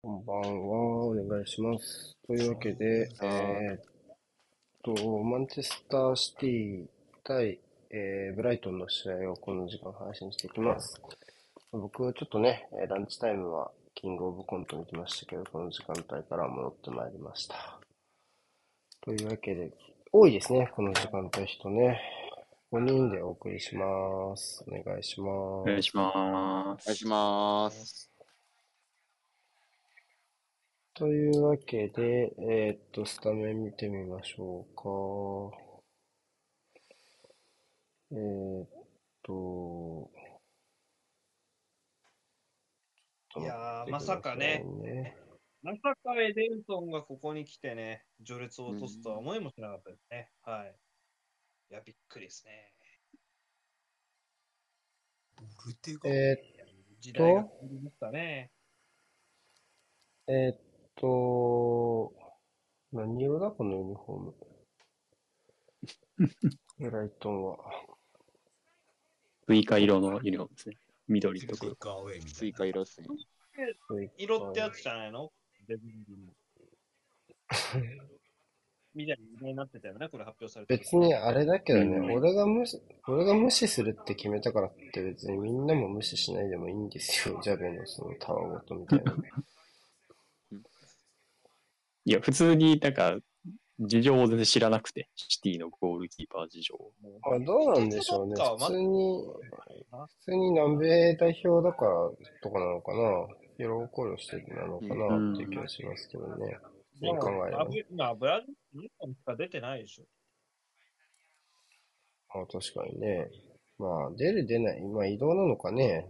こんばんは、お願いします。というわけで、えーっと、マンチェスターシティ対、えーブライトンの試合をこの時間配信していきます。僕はちょっとね、えーランチタイムはキングオブコントに来ましたけど、この時間帯から戻ってまいりました。というわけで、多いですね、この時間帯人ね。5人でお送りします。お願いします。お願いします。お願いします。というわけで、えーっと、スタメン見てみましょうか。えーっと、いやーまさかねね。まさかエデルソンがここに来てね、序列を落とすとは思いもしなかったですね。はい。いや、びっくりですね。ボルテガえ時代が変わりましたね。ー、えーっと、何色だこのユニフォーム。ブライトンは。スイカ色のユニフォームですね。緑とスイ黒。カアウェイみたスイいな。カ色っすね。色ってやつじゃないのデビルみたいになってたよね、これ発表されて。別にあれだけどね、うん俺が無視、俺が無視するって決めたからって別にみんなも無視しないでもいいんですよ。ジャベのそのタワごとみたいな。いや、普通になんか、事情を全然知らなくて、シティのゴールキーパー事情あ、どうなんでしょうね。普通に、普通に南米代表だからとかなのかな。疲労考慮してなのかなっていう気がしますけどね。普通に考えれば。今、ブラジル、日本しか出てないでしょ。あ確かにね。まあ、出る出ない。まあ、移動なのかね。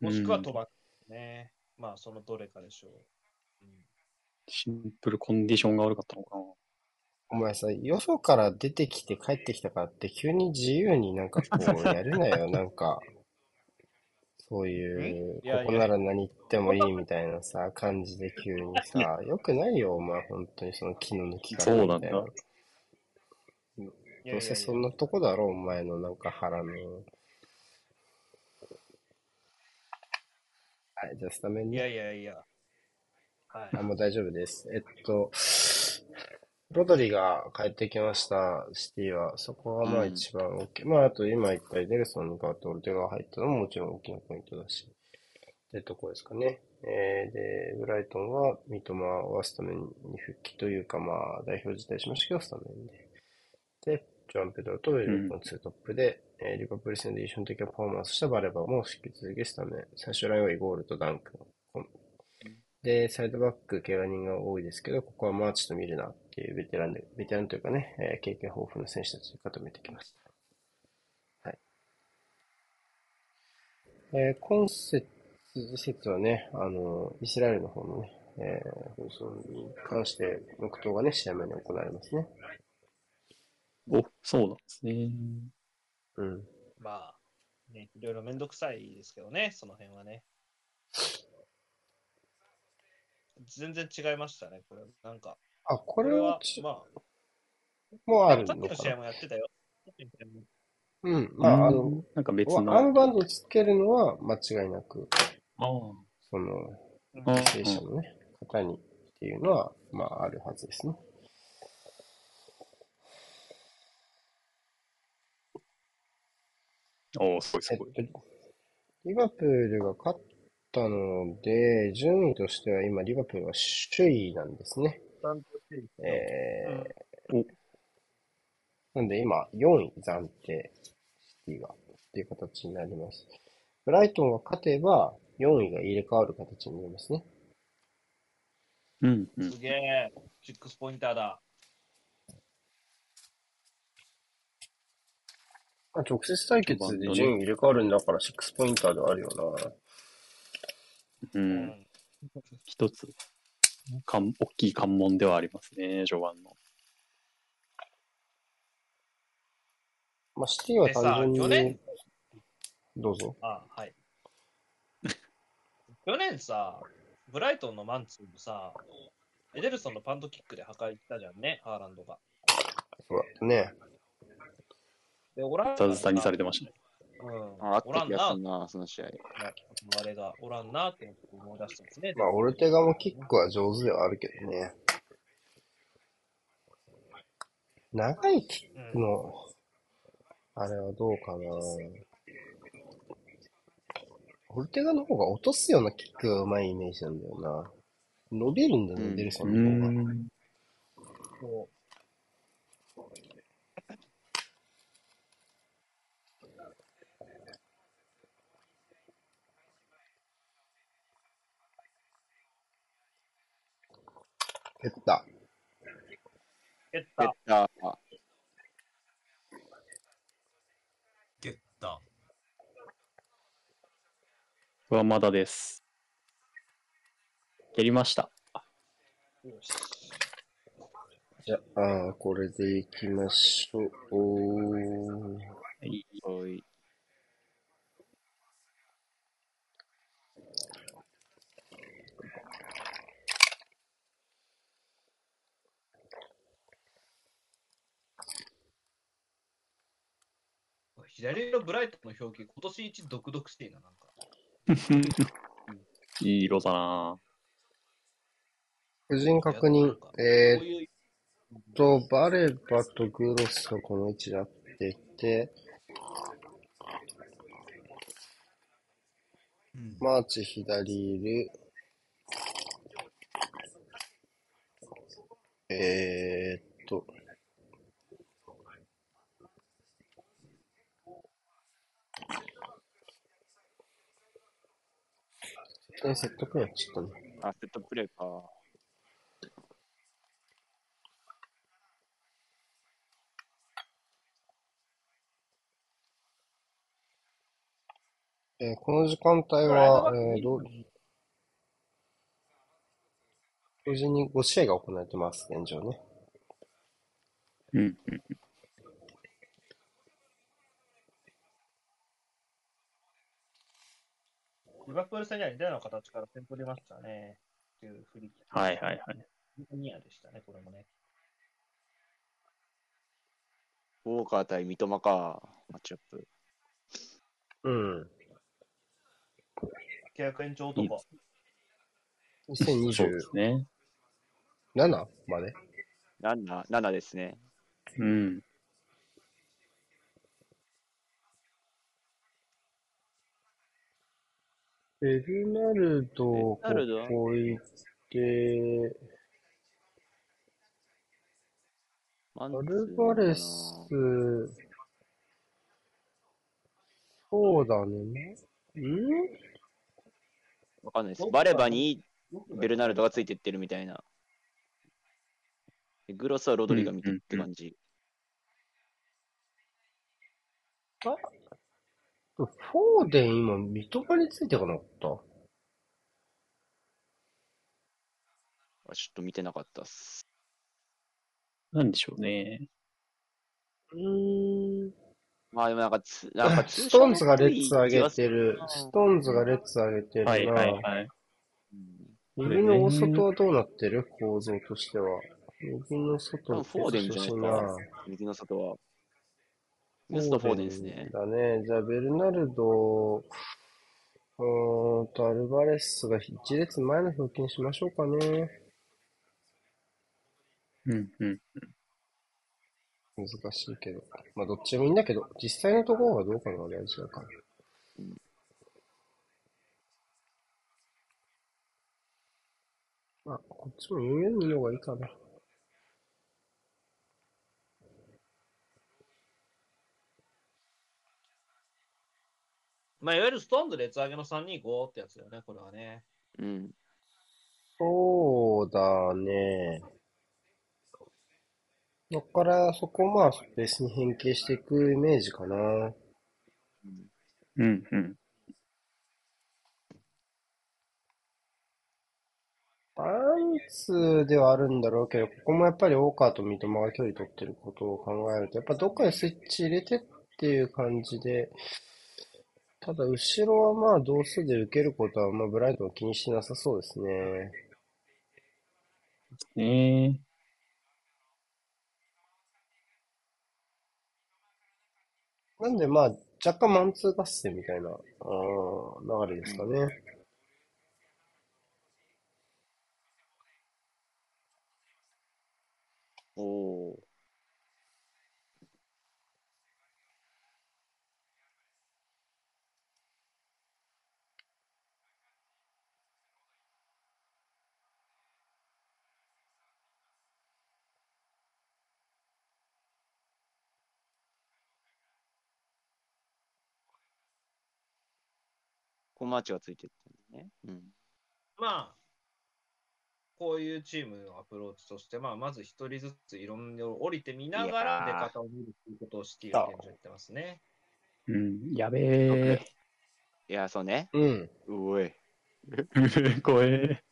もしくは飛ばね。まあ、そのどれかでしょう。うんシンプルコンディションが悪かったのかな。お前さ、よそから出てきて帰ってきたからって急に自由になんかこうやるなよ。なんか、そういう、ここなら何言ってもいいみたいなさ、感じで急にさ、よくないよ、お前、本当にその気の抜き方そうなんだみたいな。どうせそんなとこだろ、お前のなんか腹の。はい、じゃあスタメンね。いやいやいや。はい。あ、もう大丈夫です。えっと、ロドリが帰ってきました、シティは。そこはまあうん一番大きい。まあ、あと今言ったエデルソンに代わってオルテガが入ったのももちろん大きなポイントだし。ってとこですかね。えー、で、ブライトンは三笘はスタメンに復帰というか、まあ、代表自体しましたけど、スタメンで。で、ジョアン・ペドロとウェルベックのツートップで、えーリバプール戦で一緒の的なパフォーマンスしたバレバも引き続きスタメン。最終ラインはイゴールとダンクので、サイドバック、怪我人が多いですけど、ここはマーチとミルナーっていうベテランで、ベテランというかね、えー経験豊富な選手たちで固めてきました。はい。えー今節、節はね、あの、イスラエルの方のね、えー紛争に関して、黙祷がね、試合前に行われますね。お、そうなんですね。うん。まあ、ね、いろいろめんどくさいですけどね、その辺はね。全然違いましたね、これ。なんか、あ、ここれはれはち、まもうあ、あるのかさっきの試合なもやってたよ。うん。まあ、あの、うんなんか別アーの。ムバンドつけるのは間違いなく、ああ。その、うんあ犠牲者のね、方にっていうのは、まあ、あるはずですね。おお、すごいすごい。と、リバプールが勝ったので、順位としては今、リバプールは首位なんですね。えうんー、なんで今、4位暫定、シティが、っていう形になります。ブライトンが勝てば、4位が入れ替わる形になりますね。うん、うん。すげえ、シックスポインターだ。まあ、直接対決で順位入れ替わるんだから、6ポインターではあるよな。う。うん一つ、関大きい関門ではありますね、序盤の。まあ、シティは単純でさ去年？に、どうぞ。あ、はい。去年さ、ブライトンのマンツーもさ、エデルソンのパントキックで破壊したじゃんね、ハーランドが。ね。で、オランダがザズさんにされてましたね。うん、ああった気がおらんなするな、その試合。あれがおらんなって思い出したんですね。まあ、オルテガもキックは上手ではあるけどね。長いキックの、あれはどうかな。オルテガの方が落とすようなキックが上手いイメージなんだよな。伸びるんだよね、うんデルソうンの方が。ん。こ減った。う蹴っ蹴た。った。ゲッタはまだです。蹴りました。よしじゃあ、これでいきましょう。はい左のブライトンの表記、今年一毒々していいな、なんか。いい色だな個人確認。えーっと、バレバとグロスがこの位置になっていて、うん。マーチ左いる。えーっと、絶対セットプレーやっちゃったね。あ、セットプレーか。えーこの時間帯は、えー、どう、同時に5試合が行われてます、現状ね。うんうん。リバプール戦には似たような形から点取りましたね。っていう振り。はいはいはい。ニアでしたね、これもね。ウォーカー対三笘か、マッチアップ。うん。契約延長いい男。2027そうですね。まで？7、7ですね。うん。ベルナルド、こベルナルド？はこいて、マンアルバレス、そうだね。ん？わかんないです。バレバにベルナルドがついてってるみたいな。でグロスはロドリが見てるって感じ。フォーデン今、三笘についてかなかった？あちょっと見てなかったっす。なんでしょうね。うーん。まあでもなんかつ、なんかストーンズがレッツ上げてツる。ストーンズがレッツ上げてるな。はいはいはい。右の大外はどうなってる？構造としては。右の外多分フォーデンじゃないですか。右の外は。右の外フォーデンですね。だね。じゃあ、ベルナルド、うーんと、アルバレスが一列前の表記にしましょうかね。うんうん。難しいけど。まあ、どっちでもいいんだけど、実際のところはどうかな、大事だから。まあ、こっちも4 4 2の方がいいかな。まあ、いわゆるストーンズ列上げの325ってやつだよね、これはね。うん。そうだね。だから、そこをまあ、スに変形していくイメージかな。うんうん。バランスではあるんだろうけど、ここもやっぱり大川と三笘が距離取ってることを考えると、やっぱどっかでスイッチ入れてっていう感じで、ただ後ろはまあ同数で受けることは、まあブライトンは気にしてなさそうですね。ねなんでまあ、若干マンツー合戦みたいな、あー流れですかね。おおコマーチがついてってるね。うん。まあ、こういうチームのアプローチとして、まあ、まず一人ずついろんな降りてみながら出方を見るということをシティが現状やってますね。うん、やべえ。いや、そうね。うん。うおい。怖え。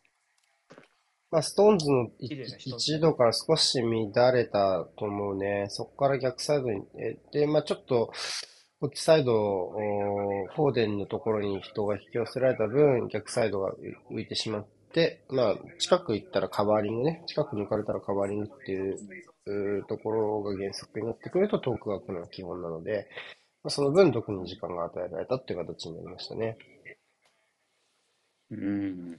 まあ、ストーンズの移動から少し乱れたと思うね。そこから逆サイドに、えで、まあちょっと、こっちサイド、おフォーデンのところに人が引き寄せられた分、逆サイドが浮いてしまって、まあ近く行ったらカバーリングね。近く抜かれたらカバーリングっていうところが原則になってくるとトークが来るのが基本なので、まあ、その分特に時間が与えられたっていう形になりましたね。うん。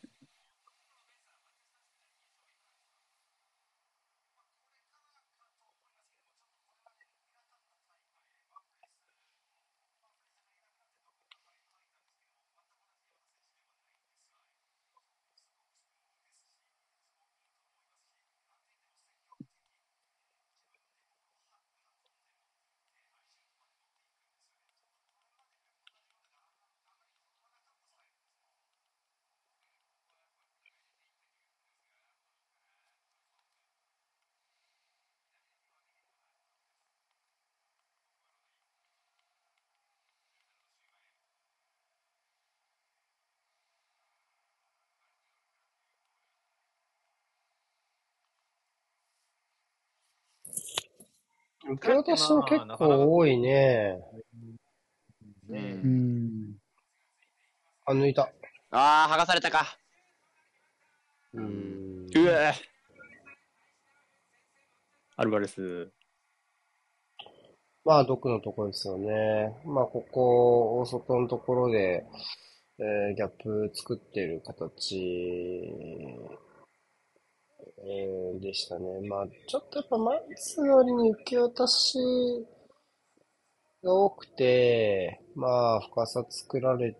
受け渡しも結構多いね。う。うんん。あ、抜いた。ああ、剥がされたか。うーん。うわアルバレス。まあ、毒のところですよね。まあ、ここ、大外のところで、えーギャップ作ってる形、えーでしたね。まあ、ちょっとやっぱ、マンツー割に受け渡しが多くて、まあ、深さ作られ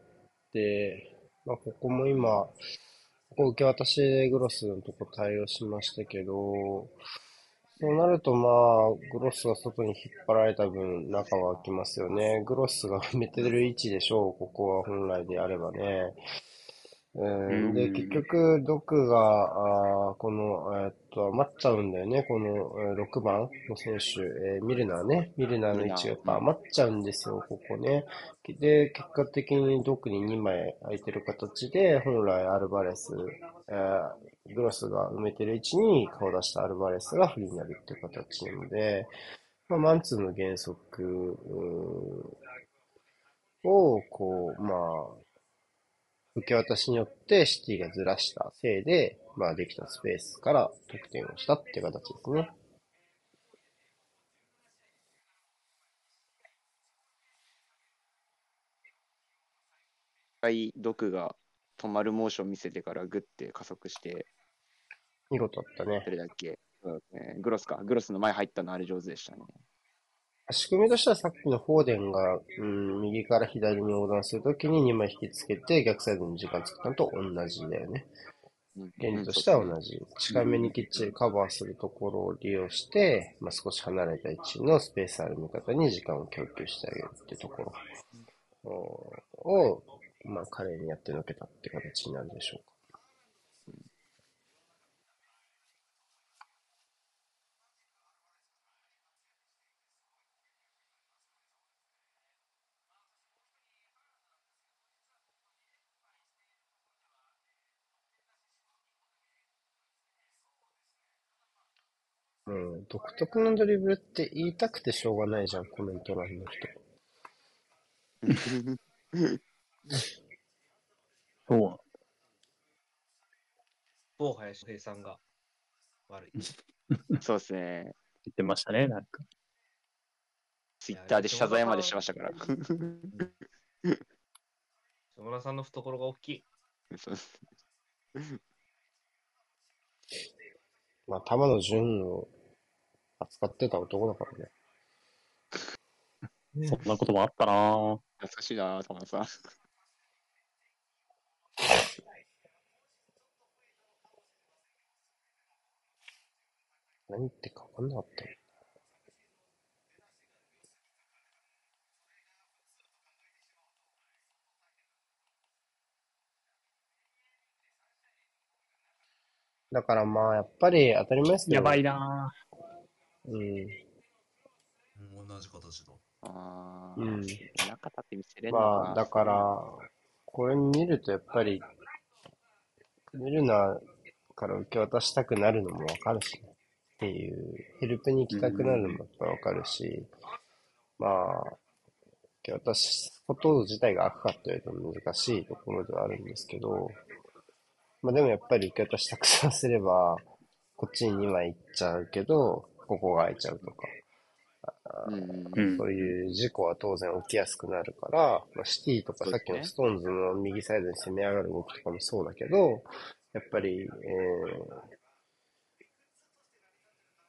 て、まあ、ここも今、ここ受け渡しでグロスのとこ対応しましたけど、そうなると、まあ、グロスが外に引っ張られた分、中は空きますよね。グロスが埋めてる位置でしょう、ここは本来であればね。うん、で、うん。結局、ドクが、あーこの、えーっと、余っちゃうんだよね、この、えー6番の選手、えーミルナーね。ミルナーの位置がやっぱ余っちゃうんですよ、ここね。で、結果的にドクに2枚空いてる形で、本来アルバレス、えーグロスが埋めてる位置に顔出したアルバレスがフリーになるっていう形なので、まあ、マンツーの原則を、こう、まあ、受け渡しによってシティがずらしたせいで、まあ、できたスペースから得点をしたっていう形ですね。一回、毒が止まるモーション見せてからグッて加速して、見事だったねど。れだっけ、そうですね、グロスか。グロスの前入ったのあれ上手でしたね。仕組みとしてはさっきのフォーデンが、うん、右から左に横断するときに2枚引きつけて逆サイドに時間作ったのと同じだよね。原理としては同じ。近めにきっちりカバーするところを利用して、まあ、少し離れた位置のスペースある味方に時間を供給してあげるってところを、をまあ、彼にやってのけたって形になるでしょうか。うん、独特のドリブルって言いたくてしょうがないじゃん、コメント欄の人。そう某林平さんが悪い。そうですね。言ってましたね、なんか。ツイッターで謝罪までしましたから。下村さんの懐が大きい。そうまあ、玉野純を扱ってた男だからね。そんなこともあったなぁ。懐かしいな、玉田さん。何言ってか分かんなかったよだからまあ、やっぱり当たり前ですけど、やばいなうん。うん。同じ形だ。ああ、うん。中田って見せれんのかな。まあ、だから、これ見るとやっぱり、ミルナーから受け渡したくなるのもわかるしね、っていう、ヘルプに行きたくなるのもやっぱわかるし、まあ、受け渡すこと自体が悪かと言われると難しいところではあるんですけど、まあでもやっぱり受け渡したくさせれば、こっちに2枚行っちゃうけど、ここが空いちゃうとか、そういう事故は当然起きやすくなるから、まあ、シティとかさっきのストーンズの右サイドに攻め上がる動きとかもそうだけど、やっぱり、えー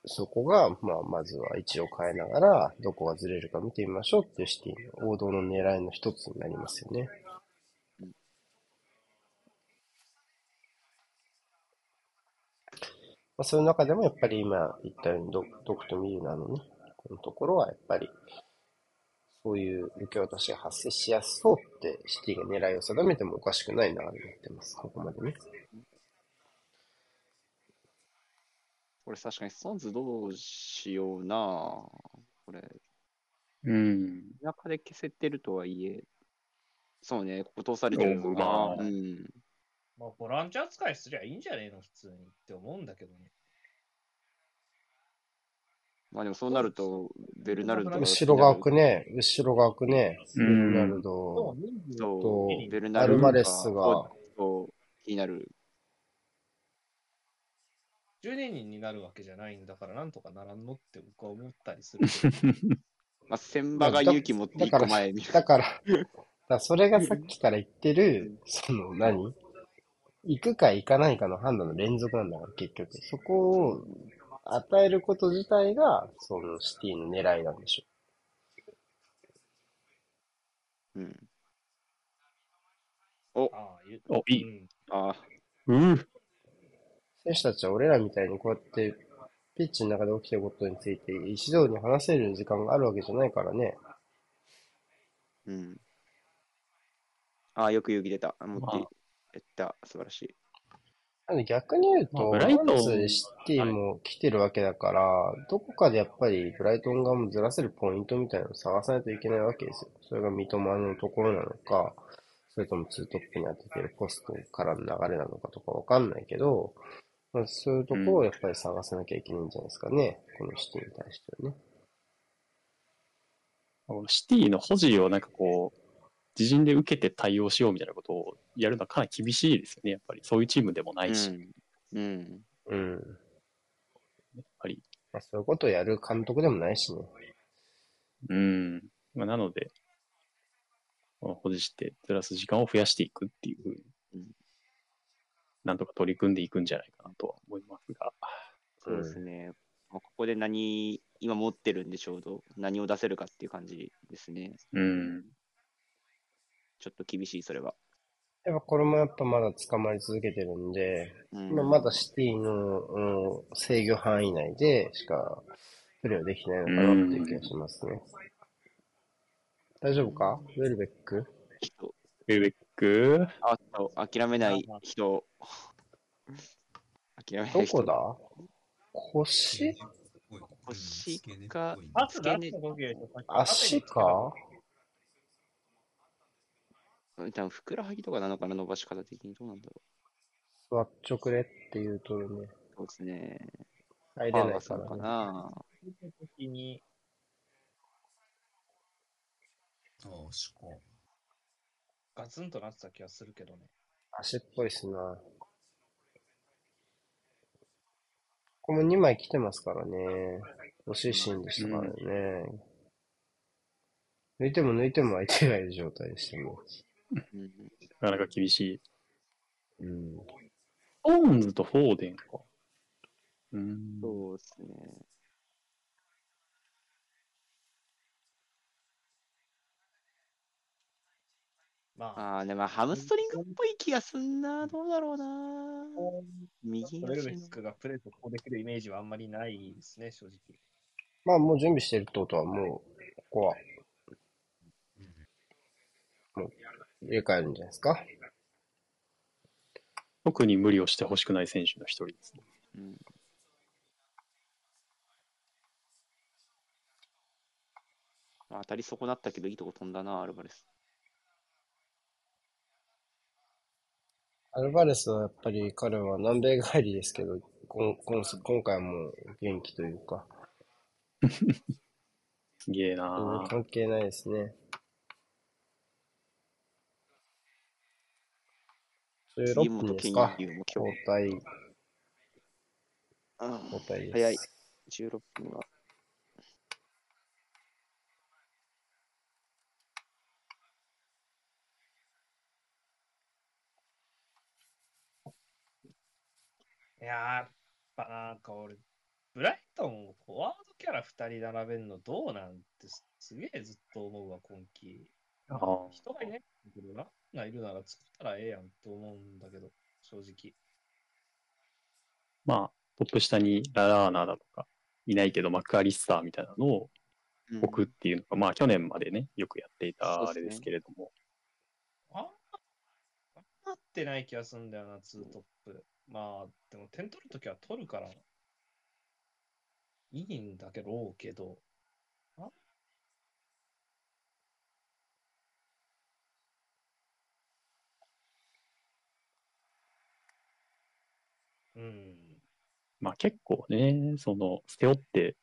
そこが、まあ、まずは位置を変えながら、どこがずれるか見てみましょうっていうシティの王道の狙いの一つになりますよね。まあ、そういう中でもやっぱり今言ったようにド、ドクとミルナーのね、このところはやっぱり、そういう受け渡しが発生しやすそうってシティが狙いを定めてもおかしくないなと思ってます、ここまでね。これ確かにストーンズどうしようなこれ、うん。中で消せてるとはいえ、そうね、ここ通されてるのまがあ、うん。まあ、ボランチ扱いすりゃいいんじゃねえの、普通にって思うんだけどね。まあでもそうなると、ベルナルドが後ろが開くね、後ろが開くね、ベうんルナルド、そとう、ベルナルドアルバレスが、気になる。12人になるわけじゃないんだから、なんとかならんのって僕は思ったりする。まあ、千葉が勇気持って一個前見る。だから、だからそれがさっきから言ってる、その何？行くか行かないかの判断の連続なんだから、結局。そこを与えること自体が、そのシティの狙いなんでしょうん。ああ、言うお、いい。うんああ、うう。選手たちは俺らみたいにこうやって、ピッチの中で起きてることについて、一度に話せる時間があるわけじゃないからね。うん。ああ、よく勇気出た。持ってまあ、やった。素晴らしい。逆に言うと、まあブライトンシティも来てるわけだから、どこかでやっぱりブライトン側もずらせるポイントみたいなのを探さないといけないわけですよ。それが三笘のところなのか、それともツートップに当ててるポストからの流れなのかとかわかんないけど、まあ、そういうところをやっぱり探さなきゃいけないんじゃないですかね。このシティに対してはね。シティの保持をなんかこう、自陣で受けて対応しようみたいなことをやるのはかなり厳しいですよね、やっぱり。そういうチームでもないし、やっうん。うん。うん。ぱり。まあ、そういうことをやる監督でもないしね。うん。まあ、なので、まあ保持してずらす時間を増やしていくっていうふうにうん、なんとか取り組んでいくんじゃないかなとは思いますが。そうですね。まあ、ここで何、今持ってるんでちょうど何を出せるかっていう感じですね。うん。ちょっと厳しい、それは。やっぱこれもやっぱまだ捕まり続けてるんで、うん、まあ、まだシティの、うん、制御範囲内でしかプレーはできてないのかなっていう気がしますね。大丈夫か？ウェルベック？人、ウェベック、あと諦めない人。諦めない人。どこだ？腰？腰か足か？うん多分ふくらはぎとかなのかな、伸ばし方的にどうなんだろスワッチョくれっていうとね、う。そうですね。入れないからね。な。時にああ、しか。ガツンとなってた気がするけどね。足っぽいっすな。ここも2枚来てますからね。惜しいシーンでしたからね。抜いても抜いても相手がいる状態でしたもうんなかなか厳しい。ん。うん。ストーンズとフォーデンか。うーん。そうですね。まあ、ああ、でもハムストリングっぽい気がすんな。どうだろうな。右トレル足のベスクがプレーとこうできるイメージはあんまりないですね、正直。まあもう準備してるってことはもう、ここはうん入れ替えるんじゃないですか？特に無理をしてほしくない選手の一人ですね。うんまあ、当たり損なったけど、いいとこ飛んだな、アルバレス。アルバレスはやっぱり彼は南米帰りですけど、こんこん今回はもう元気というか、すげえなぁ関係ないですね。16杉本健分ですか？交代、あ交代です。早い。16分は。いやっぱなんか俺、ブライトン、フォワードキャラ2人並べるのどうなんてすすげえずっと思うわ、今季。あー。人がいないけど、ランがいるなら作ったらええやんって思うんだけど、正直。まあ、トップ下にララーナだとか、いないけどマクアリスターみたいなのをうん。置くっていうのが、まあ去年までね、よくやっていたあれですけれども、あんまなってない気がするんだよな、ツートップ。まあ、でも点取るときは取るから、いいんだけど、けど、うん。まあ結構ね、その、背負って、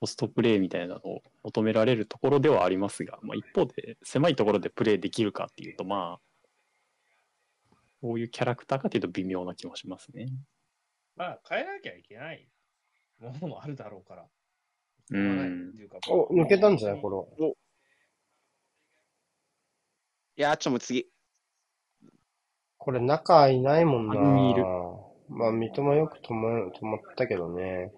ポストプレーみたいなのを求められるところではありますが、まあ、一方で、狭いところでプレーできるかっていうと、まあ、こういうキャラクターかというと微妙な気もしますね。まあ、変えなきゃいけないものもあるだろうから。うんお、抜けたんじゃない？これ。いやー、ちょ、もう次。これ中いないもんな三人いるまあ、三笘よく止ま止まったけどね。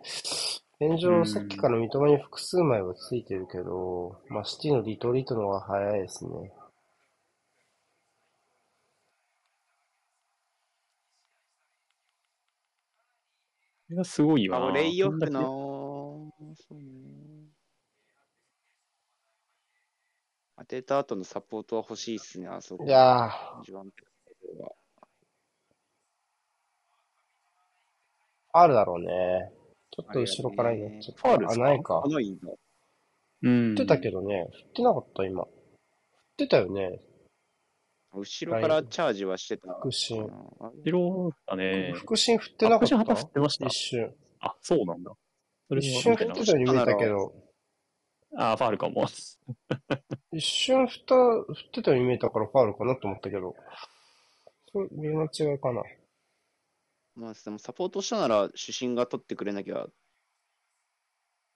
現う状、んさっきから三笘に複数枚はついてるけど、まあ、シティのリトリートの方が早いですね。これがすごいわな。あ、レイオフこんだけなそうね。当てた後のサポートは欲しいっすね、あそこ。いやー、ジョアンペドロはあるだろうね。ちょっと後ろからやっちゃった。あ、ファウルですか？ないかあ。ないんだ。うん。振ってたけどね、振ってなかった、今。振ってたよね、後ろからチャージはしてた。腹心。後ろだね。腹心振ってなかっあ腹心旗振たってました一。瞬。あ、そうなんだ。それ一瞬振ってたように見えたけど、あ、ファールかも。一瞬振った、振ってたように見えたからファウルかなと思ったけど、そう、見間違いかな。まあ、でもサポートしたなら主審が取ってくれなきゃっ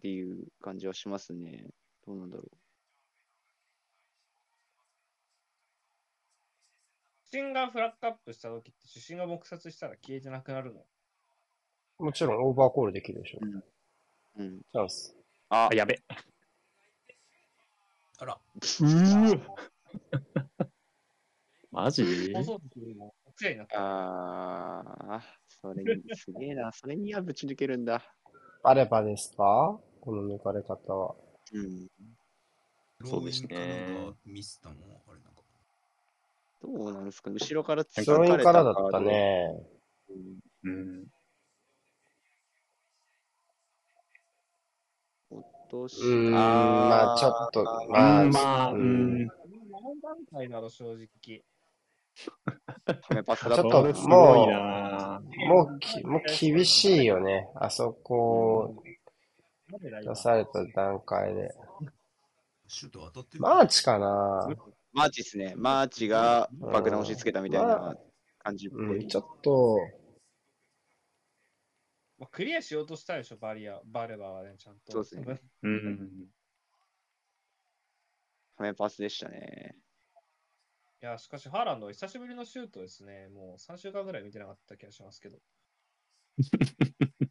ていう感じはしますね。どうなんだろ主審がフラッグアップしたときって、主審が黙殺したら消えてなくなるの？もちろんオーバーコールできるでしょ。う。うん。チャンス。ああ、、やべ。あら、うー マジ？なった。あー、それに、すげえな。それにはぶち抜けるんだ。バレバですか？この抜かれ方は。うん。そうですねミスったのあれなんか。どうなんですか？後ろからスローインからだった。ね。うんうん。落としうーん、まあちょっと、まあ、うんまあ、ううんん。何段階だろ、正直。ちょっこともうもうき、もう厳しいよね。あそこ、出された段階で。マーチかなマーチですね。マーチが爆弾押し付けたみたいな感じっぽい。うん、ちょっと、まあ、クリアしようとしたでしょ、バリア、バレバはね、ちゃんと。そうですねうん。画面パスでしたね。いや、しかし、ハーランドは久しぶりのシュートですね。もう3週間ぐらい見てなかった気がしますけど。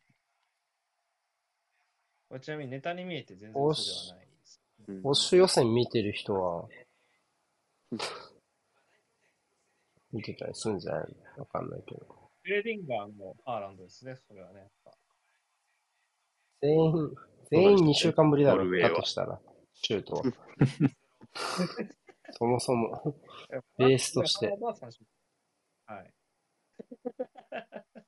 これちなみにネタに見えて全然そうではないです。うん欧州予選見てる人は、見てたりするんじゃないのわかんないけど。ブレーディンガーもハーランドですね、それはね。やっぱ全員、全員2週間ぶりだろだとしたら、シュートは。そもそも。ベースとしてはい。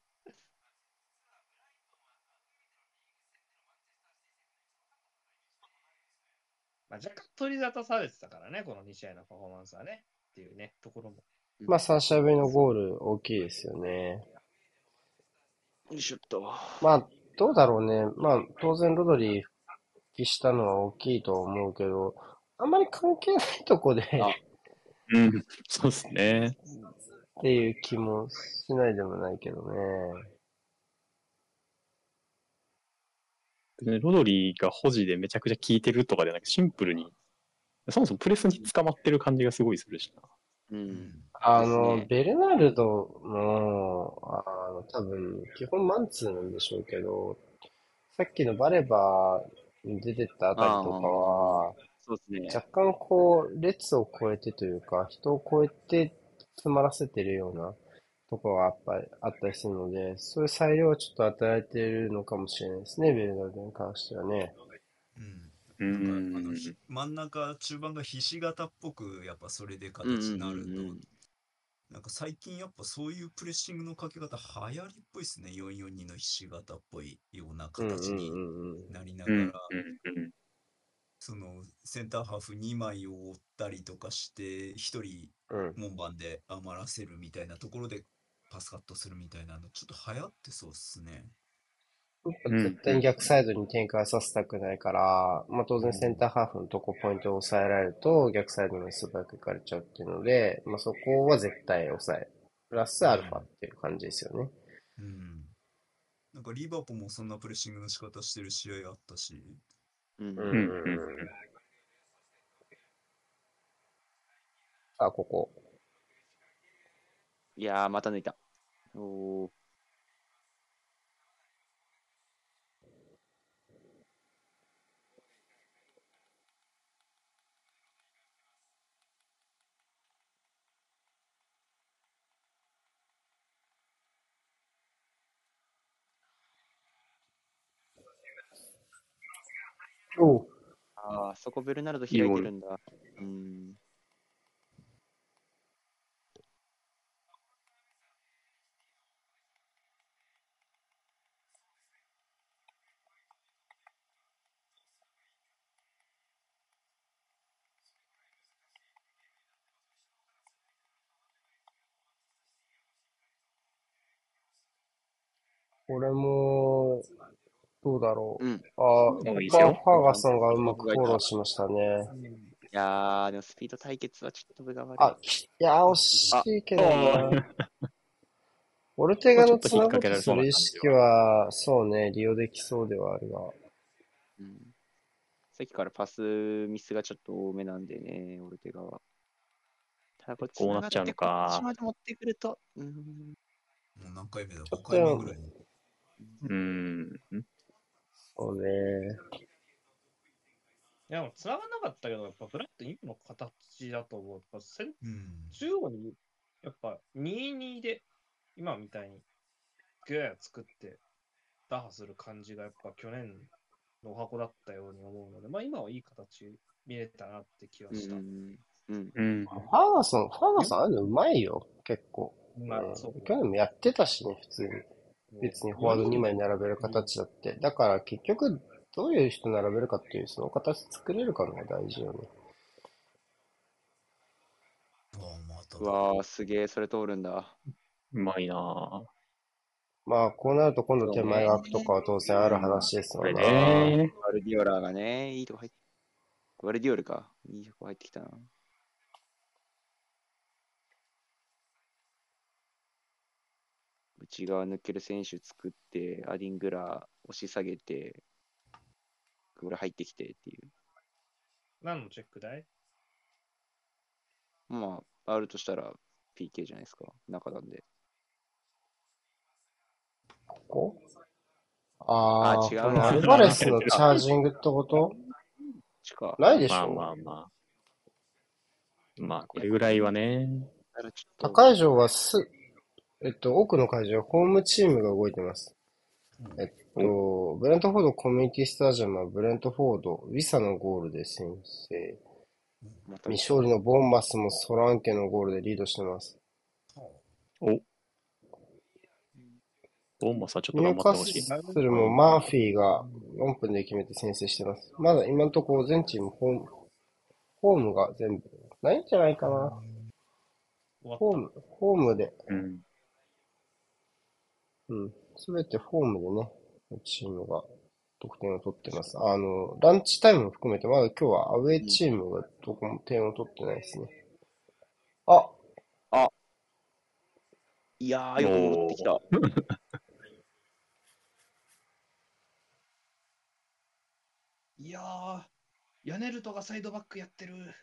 まあ、若干取り沙汰されてたからね、この2試合のパフォーマンスはね。っていうね、ところも。まあ3試合ぶりのゴール大きいですよね。よいしょっと。まあ、どうだろうね。まあ、当然ロドリ復帰したのは大きいと思うけど、あんまり関係ないとこであうん、そうですね。っていう気もしないでもないけどね。ロドリーが保持でめちゃくちゃ効いてるとかでなくシンプルに、そもそもプレスに捕まってる感じがすごいするしな。う。うんん。あの、ねベルナルドの、あの、多分、基本マンツーなんでしょうけど、さっきのバレバーに出てったあたりとかは、そうですね。若干こう、列を超えてというか、人を超えて詰まらせてるようなところがやっぱりあったりするので、そういう裁量はちょっと与えてるのかもしれないですね、ベルナルドに関してはね。うん。うなんかあの真ん中、中盤がひし形っぽく、やっぱそれで形になると、うんうんうんうんなんか最近やっぱそういうプレッシングのかけ方流行りっぽいですね。442のひし形っぽいような形にうんうん。なりなうん。がら、うん。そのセンターハーフ2枚を追ったりとかして、1人うん。門番で余らせるみたいなところでパスカットするみたいなの、ちょっと流行ってそうっすね。うん絶対に逆サイドに展開させたくないから、まあ当然センターハーフのとこポイントを抑えられると逆サイドに素早く行かれちゃうっていうので、まあそこは絶対抑え。プラスアルファっていう感じですよね。うん。なんかリバポもそんなプレッシングの仕方してる試合あったし、うんうんうんうんあ、ここ。いやー、また抜いた。おー。おうああ、そこベルナルド開いてるんだ。うん。これも、どうだろう。うん。あ、いいですよファーガソンがうまくフォローしましたね。いやー、でもスピード対決はちょっと分が悪い。あ、いや、惜しいけどあな。オルテガのつなごうとする意識は、そうね、利用できそうではあるが。うん。さっきからパスミスがちょっと多めなんでね、オルテガは。ただこれこうなっちゃうのかこっちまで持ってくると、うん。もう何回目だ？ちょっ ?5 と回目ぐらい。うん。そうね。いや、もう繋がんなかったけど、やっぱブラッド今の形だと思う。やっぱうん。中央に、やっぱ2-2で、今みたいに、グヤ作って打破する感じが、やっぱ去年のお箱だったように思うので、まあ今はいい形見れたなって気はした。うん。うん。うん。ファーガソン、ファーガソンああいうのうまいよ、結構。まあ、そううん去年もやってたしね、普通に。別にフォワード2枚並べる形だって。だから結局、どういう人並べるかっていう、その形作れるかのが大事よね。うわー、すげえ、それ通るんだ。うまいなぁ。まあ、こうなると今度手前が空くとかは当然ある話ですよね。ね。ワルディオラがね、いいとこ入って、ワルディオルか。いいとこ入ってきたな。内側抜ける選手作って、アディングラー押し下げて、これ入ってきてっていう。何のチェックだい？まあ、あるとしたら PK じゃないですか。中なんで。ここ？あー、あ違うアルバレスのチャージングってこと？ないでしょ、まあまあまあ。まあ、これぐらいはね。他会場はす、えっと、多くの会場はホームチームが動いてます。うんえっと、ブレントフォードコミュニティスタジアムはブレントフォード、ウィサのゴールで先制。未勝利のボンマスもソランケのゴールでリードしてます。おボンマスはちょっと頑張ってほしい。スルもマーフィーが4分で決めて先制してます。まだ今のところ全チームホーム、ホームが全部、ないんじゃないかな。ホーム、ホームで、うん。うん。すべてホームでね、チームが得点を取ってます。あの、ランチタイムも含めて、まだ今日はアウェイチームがどこも点を取ってないですね。あ、いやー、よく戻ってきた。いやー、ヤネルトがサイドバックやってる。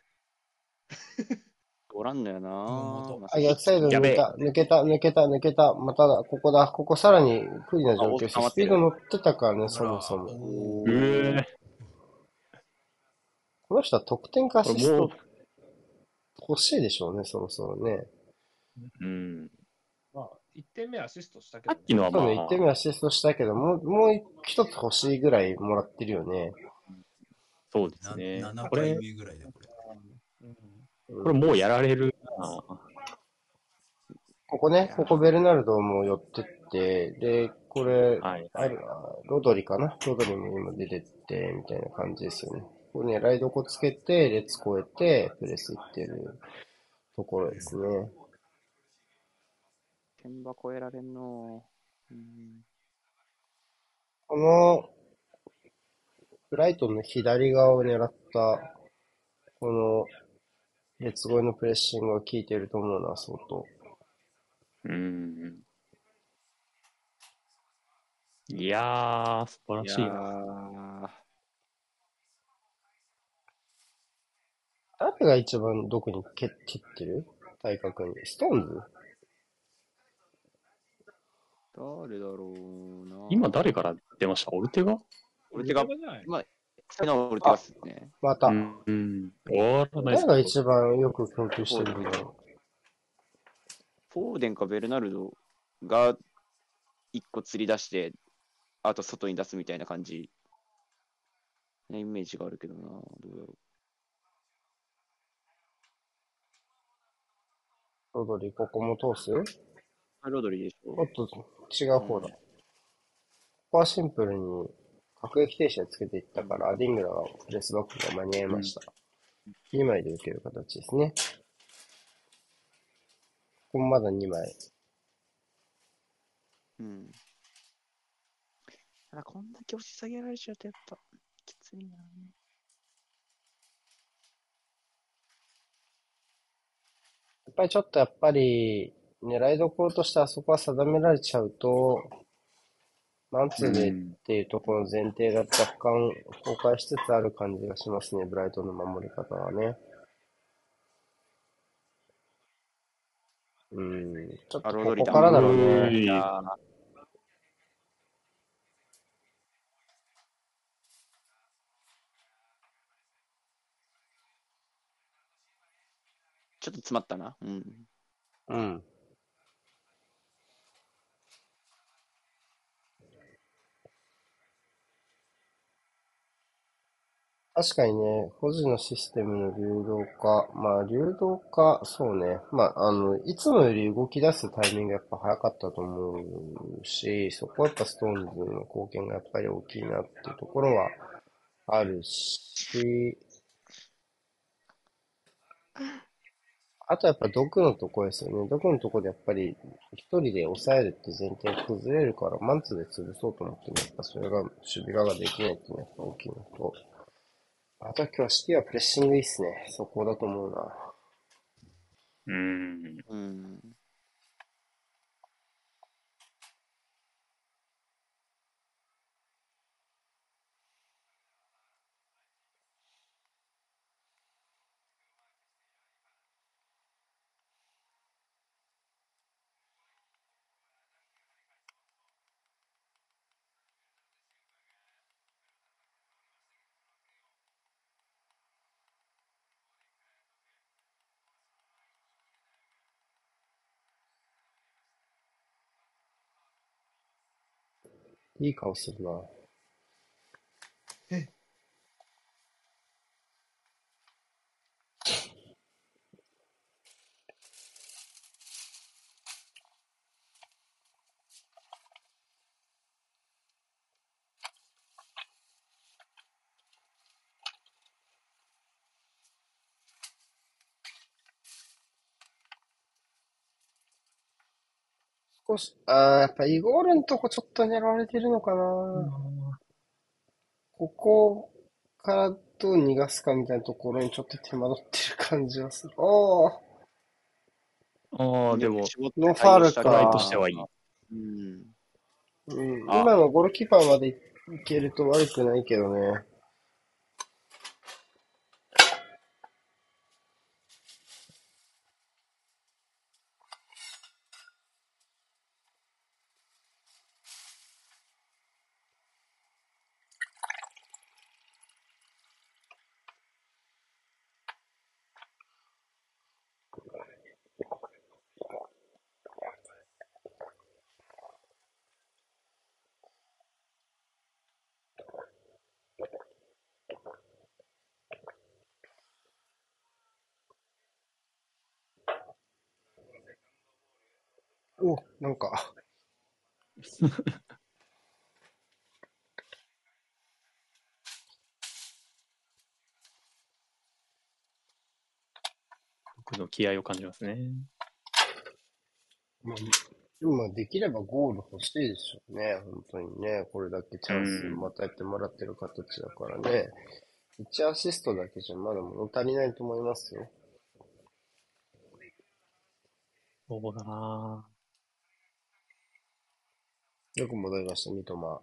おらんのよなあ、逆サイド抜けた、抜けた、抜けた、抜けた。まただ、ここだ、ここさらに不利な状況スピード乗ってたからね、そもそも。この人は得点かアシスもうト欲しいでしょうね、そろそろね。うん。まあ、1点目アシストしたけど、さっきのはま多分1あ、点目アシストしたけど、もう、もう一つ欲しいぐらいもらってるよね。そうですなね。7これ回、目ぐらいでこれ。うんこれもうやられるな。ここね、ここベルナルドも寄ってって、で、これ、はい。ある、あロドリかな？ロドリも今出てって、みたいな感じですよね。ここね、ライドコつけて、列越えて、プレス行ってるところですね。天場超えられんの。うんこの、ブライトンの左側を狙った、この、列越えのプレッシングが効いてると思うな、相当。うん。いやー、素晴らしいな。ー誰が一番どこに蹴蹴ってる？体格に。ストーンズ？誰だろうな。今誰から出ました？オルテガ？オルテガ、じゃない今、最のオルテガっすね。また。うん。うん。誰が一番よく供給してるんだろフォーデンかベルナルドが一個釣り出して、あと外に出すみたいな感じ。ね、イメージがあるけどな。どうだろう。う。ロドリ、ここも通す？あロドリでしょもっと違う方だ。ここはシンプルに各撃停車つけていったから、アディングラがプレスバックが間に合いました。2枚で受ける形ですね。ここもまだ2枚。うん。ただこんだけ押し下げられちゃうとやっぱきついな。やっぱりちょっとやっぱり、狙いどころとしてあそこは定められちゃうと、マンツーでっていうところの前提が若干崩壊しつつある感じがしますね、ブライトンの守り方はね。うん、ちょっと。ここからだろううね。ちょっと詰まったな。うん。うん。確かにね、保持のシステムの流動化、まあ流動化、そうね、まああの、いつもより動き出すタイミングがやっぱ早かったと思うし、そこはやっぱストーンズの貢献がやっぱり大きいなっていうところはあるし、あとやっぱ毒のとこですよね。毒のとこでやっぱり一人で抑えるって前提が崩れるから、マンツーで潰そうと思っても、やっぱそれが守備側ができないっていうのがやっぱ大きいのと、あとは今日はシティはプレッシングいいっすね。そこだと思うな。うん。うん。いい顔するな。え少し、あーやっぱイゴールのとこちょっと狙われてるのかな。ここからどう逃がすかみたいなところにちょっと手間取ってる感じはする。おー、ああ、でも、ノーファウルか対応したらトライとしてはいい。うん。うん、あ今のゴールキーパーまでいけると悪くないけどね。お、なんか、僕の気合を感じますね。まあ、でもまあできればゴール欲しいでしょうね。本当にね。これだけチャンスうんまたやってもらってる形だからね。1アシストだけじゃまだ物足りないと思いますよ。そうだなよく戻りました、三笘。こ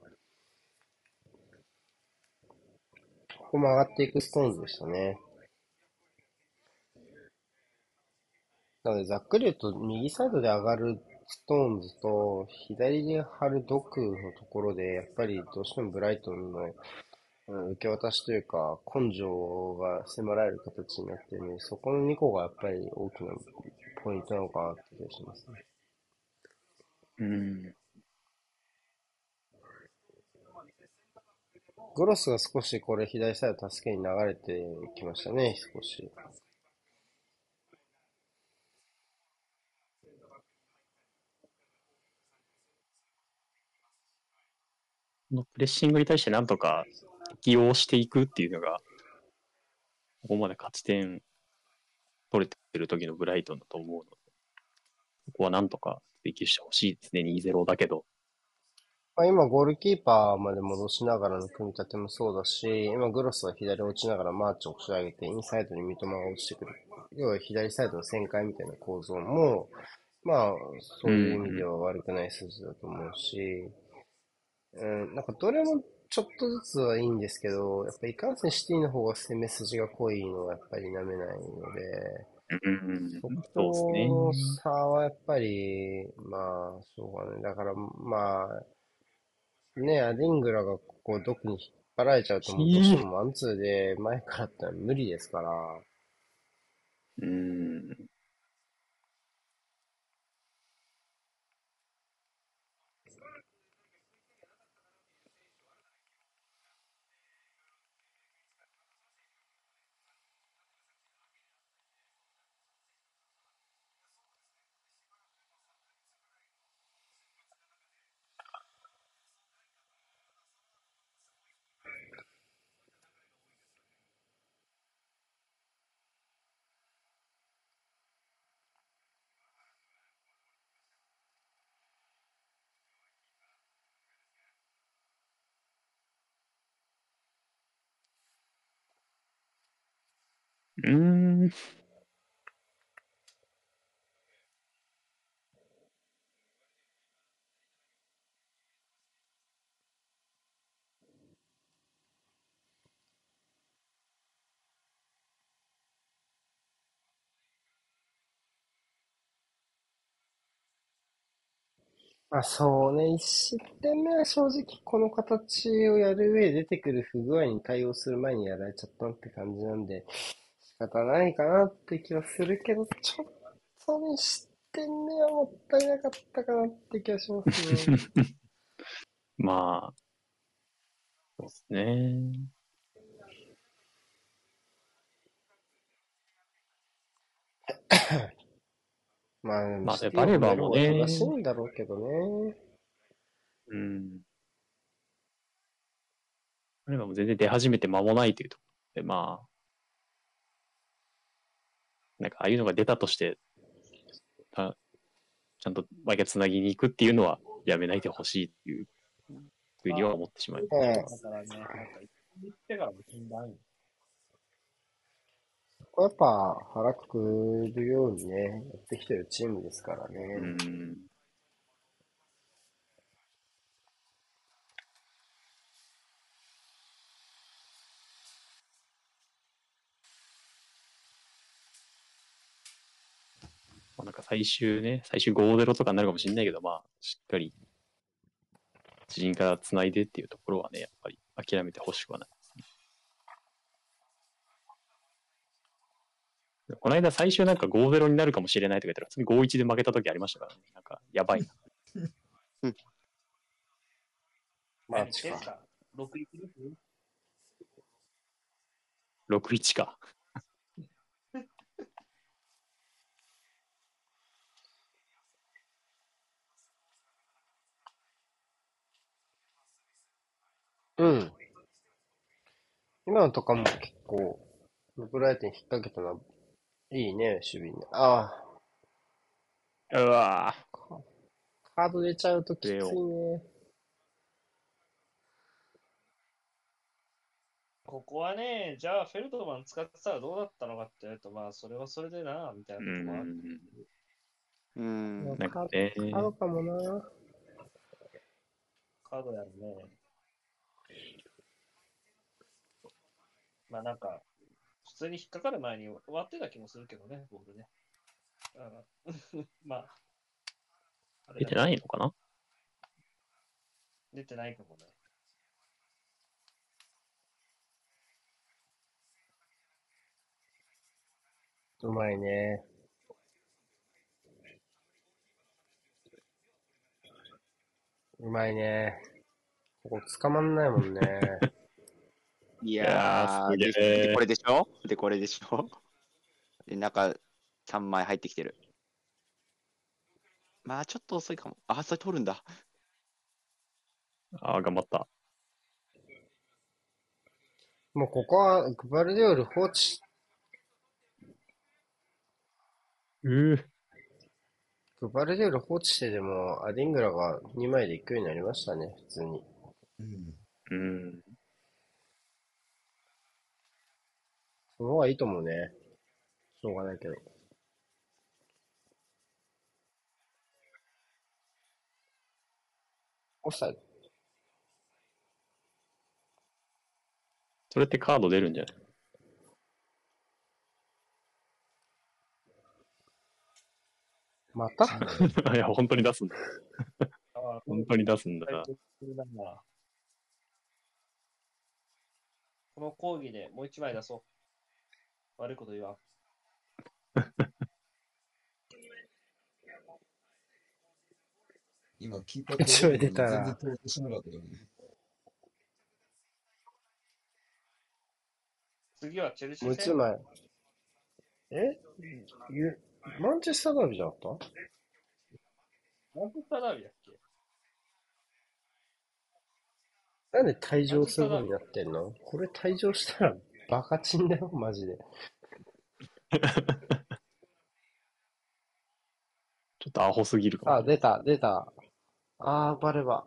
こも上がっていくストーンズでしたね。なので、ざっくり言うと、右サイドで上がるストーンズと、左で張るドクのところで、やっぱりどうしてもブライトンの、うん受け渡しというか、根性が迫られる形になってるので、そこの2個がやっぱり大きなポイントなのかなって気がしますね。うん。グロスが少しこれ左サイド助けに流れてきましたね、少し。のプレッシングに対してなんとか適応していくっていうのが、ここまで勝ち点取れてる時のブライトンだと思うので、ここはなんとか追求してほしいですね、2-0だけど。まあ、今、ゴールキーパーまで戻しながらの組み立てもそうだし、今、グロスは左落ちながらマーチを押し上げて、インサイドに三笘が落ちてくる。要は左サイドの旋回みたいな構造も、まあ、そういう意味では悪くない数字だと思うし、うん、なんかどれもちょっとずつはいいんですけど、やっぱいかんせんシティの方が攻め筋が濃いのはやっぱり舐めないので、うん、そ。この差はやっぱり、まあ、しょうがない。だから、まあ、ね、アディングラがここ、どこに引っ張られちゃうと、もうどうしてもマンツーで前からって無理ですから、うん。うん。まあそうね、一失点目は正直この形をやる上で出てくる不具合に対応する前にやられちゃったって感じなんで、仕方ないかなって気はするけど、ちょっとね、失点目はもったいなかったかなって気がしますね。まあ、そうですね。まあ、まあシティバレーバーもね正しいんだろうけどね。うん。あればもう全然出始めて間もないというところで、まあ、なんかああいうのが出たとして、あちゃんと毎回つなぎに行くっていうのはやめないでほしいっていうふうには思ってしまいます。うんだからね、なんか、言ってからも禁断よ。ここやっぱ腹くくるようにね、やってきてるチームですからね。うん。まあなんか最終ね、最終5-0とかになるかもしれないけど、まあ、しっかり、自陣から繋いでっていうところはね、やっぱり諦めてほしくはないですね。この間最終なんか5-0になるかもしれないとか言ったら、普通に5-1で負けた時ありましたからね。なんか、やばいな。マジか。何か。6位グループ6-1か。うん。今のとかも結構、ブライトに引っ掛けたのは、いいね、守備に。あうわあ、カード出ちゃうときついね。ここはね、じゃあフェルトマン使ってたらどうだったのかって言われると、まあそれはそれでな、みたいなうとこもある。ん。うん。なんかね、カードかもな。カードやるね。まあなんか、普通に引っかかる前に終わってた気もするけどね、ボールね。あの まあ。あれ出てないのかな？出てないかもね。うまいね。うまいね。ここ捕まんないもんね。いややー、ーすげえででこれでしょ？で、これでしょ？で、中3枚入ってきてる。まあ、ちょっと遅いかも。あ、それ取るんだ。ああ、頑張った。もうここはグバルディオル放置し、うーグバルディオル放置してでも、アディングラが2枚で行くようになりましたね、普通に。うん。うん。その方がいいと思うね。しょうがないけど。オフサイド。それってカード出るんじゃまた？な いいや、本当に出すんだ。本当に出すんだ。この講義でもう一枚出そう。悪いこと言わん。今、キーパー一枚出た全然しなかったよね。次はチェルシもうー戦。一枚。え？ゆマンチェスターダービーじゃなかった？マンチェスターダービーだっけ？なんで退場することになってんの？これ退場したらバカチンだよ、マジで。ちょっとアホすぎるかも。あ、出た、出た。あー、バレバ。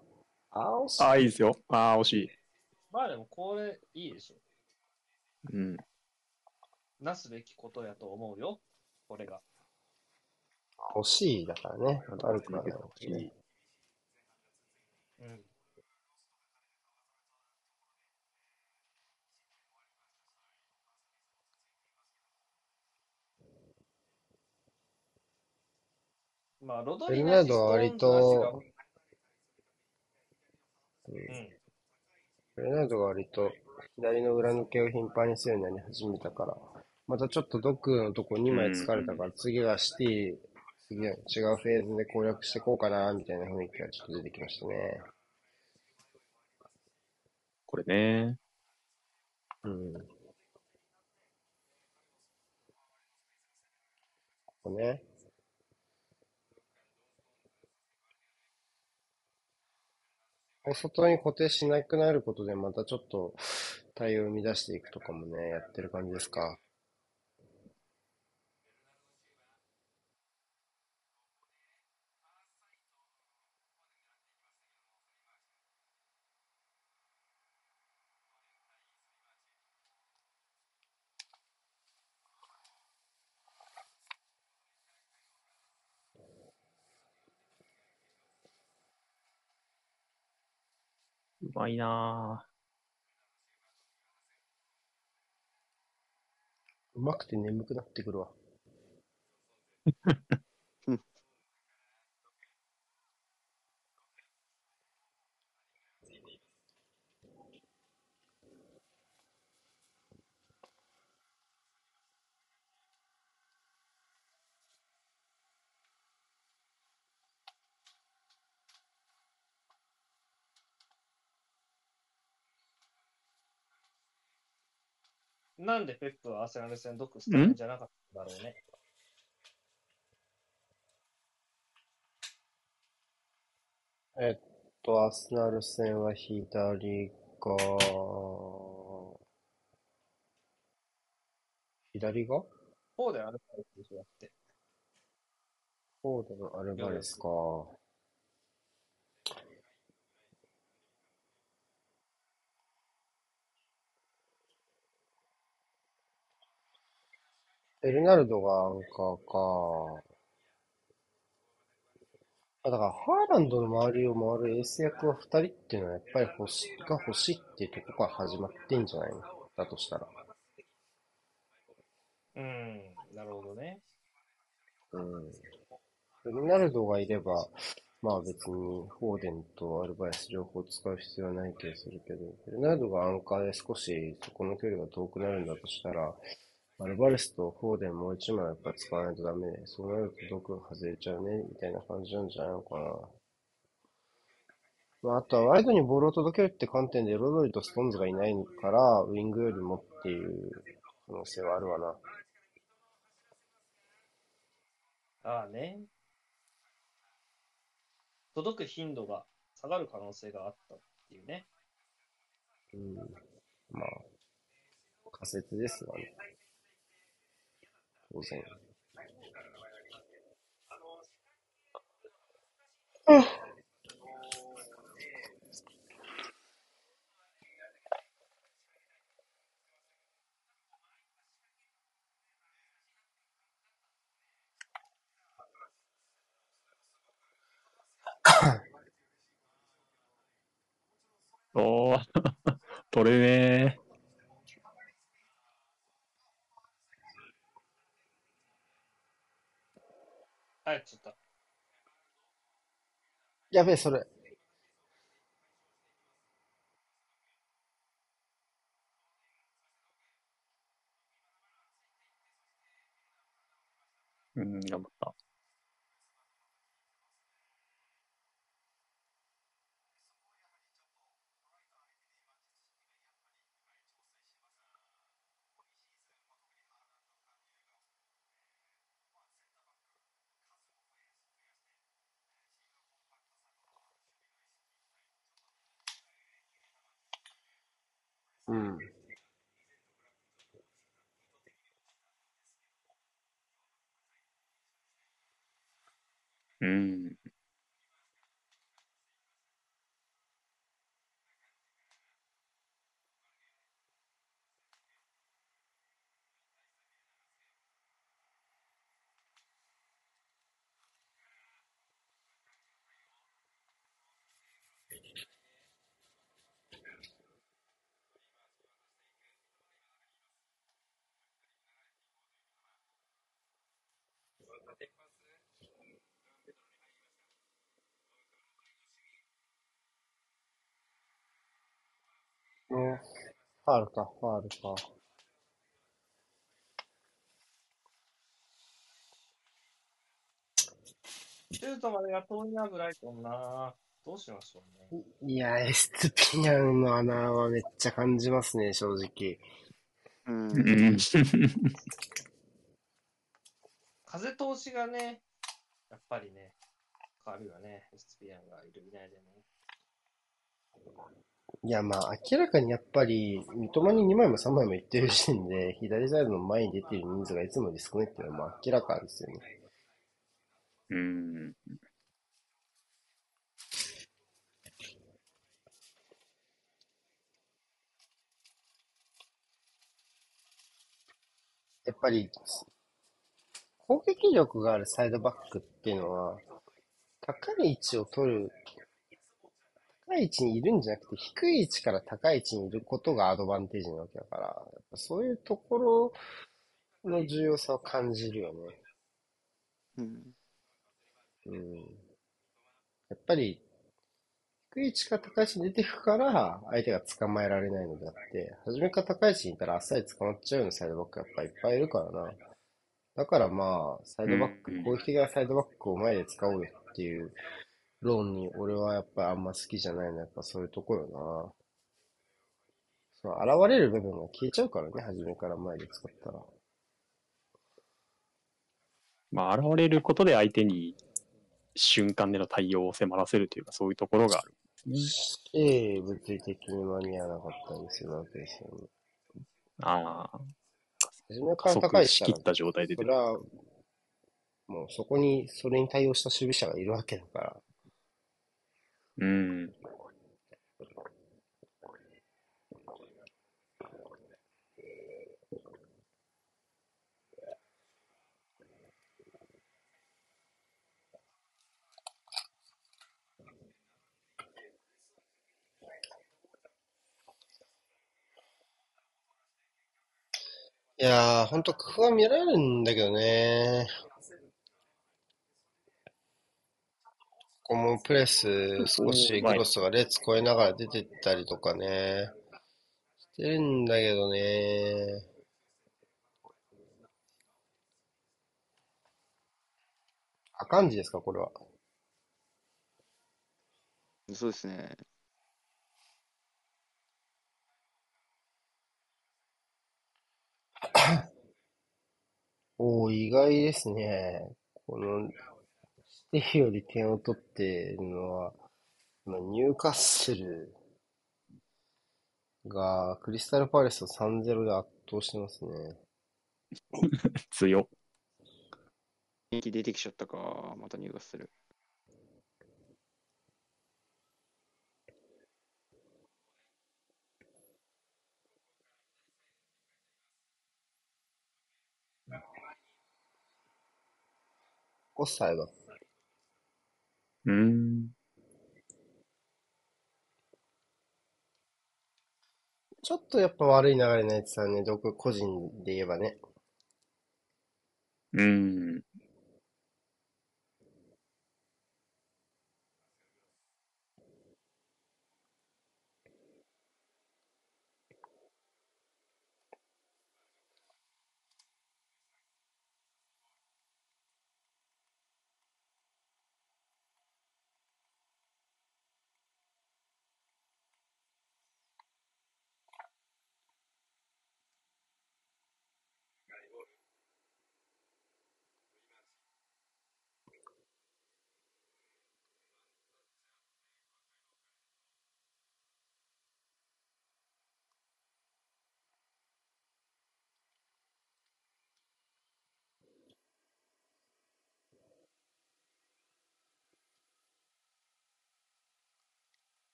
あー、惜しい。ああ、いいですよ。ああ、惜しい。まあでもこれいいでしょ。うん。なすべきことやと思うよ。これが。惜しいだからね。悪くはない惜しい。まあ、ロドルナードは割とううん。ベルナードが割と左の裏抜けを頻繁にするようになり始めたから、またちょっとドックのとこ2枚疲れたから、次はシティ、次は違うフェーズで攻略していこうかな、みたいな雰囲気がちょっと出てきましたね。これね。うん。ここね。お外に固定しなくなることでまたちょっと対応を生み出していくとかもね、やってる感じですか。まいなうまくて眠くなってくるわ。なんでペップはアーセナル戦ドクスタメンじゃなかったんだろうね。えっと、アーセナル戦は左が、左が？フォーであるからでしょだって。フォーデンのアルバレスか。ベルナルドがアンカーか。あだから、ハーランドの周りを回るエース役は2人っていうのはやっぱり欲しが欲しいっていうとこから始まってんじゃないの？だとしたら。うん、なるほどね。うん。ベルナルドがいれば、まあ別にフォーデンとアルバレス両方使う必要はない気がするけど、ベルナルドがアンカーで少しそこの距離が遠くなるんだとしたら、アルバレスとフォーデンもう一枚やっぱ使わないとダメで、そうなると毒が外れちゃうね、みたいな感じなんじゃないのかな。まああとはワイドにボールを届けるって観点でロドリとストーンズがいないから、ウィングよりもっていう可能性はあるわな。ああね。届く頻度が下がる可能性があったっていうね。うん。まあ、仮説ですがね。当然。おー、取れねあ、やっちゃった。やべえ、それ。ー。うん、頑張った。うん。うん。ね。ファールか、ファールか。シュートまでが遠いな、ブライトンな。どうしましょうね。いや、エスピアンの穴はめっちゃ感じますね、正直。うん。うん。風通しがね、やっぱりね、変わるよね。エスピアンがいるいないでね。いや、まあ、明らかにやっぱり、三笘に2枚も3枚もいってる時点で、左サイドの前に出てる人数がいつもより少ないっていうのは、まあ、明らかですよね。うん。やっぱり、攻撃力があるサイドバックっていうのは、高い位置を取る、高い位置にいるんじゃなくて、低い位置から高い位置にいることがアドバンテージなわけだから、やっぱそういうところの重要さを感じるよね。うん。うん。やっぱり、低い位置から高い位置に出ていくから、相手が捕まえられないのであって、初めから高い位置にいたらあっさり捕まっちゃうようなサイドバックやっぱいっぱいいるからな。だからまあ、サイドバック、うんうん攻撃的なサイドバックを前で使おうよっていう論に、俺はやっぱあんま好きじゃないのはやっぱそういうところよな。その現れる部分が消えちゃうからね、初めから前で使ったら。まあ、現れることで相手に瞬間での対応を迫らせるというか、そういうところがあるんですね。ええ、物理的に間に合わなかったりするわけですよね。ああ、初めか加ら高いしきった状態で出る。それは、もうそこに、それに対応した守備者がいるわけだから。うん。いやー、ほんと工夫は見られるんだけどね。ここもプレス少しクロスが列越えながら出てったりとかね。してるんだけどね。あかんじですか、これは？そうですね。おー、意外ですね。この、指定より点を取っているのは、まあニューカッスルがクリスタルパレスを3-0で圧倒してますね。強っ。元気出てきちゃったか。また入荷する。オフサイド。うん。ちょっとやっぱ悪い流れのやつはね、どこ個人で言えばね。うん。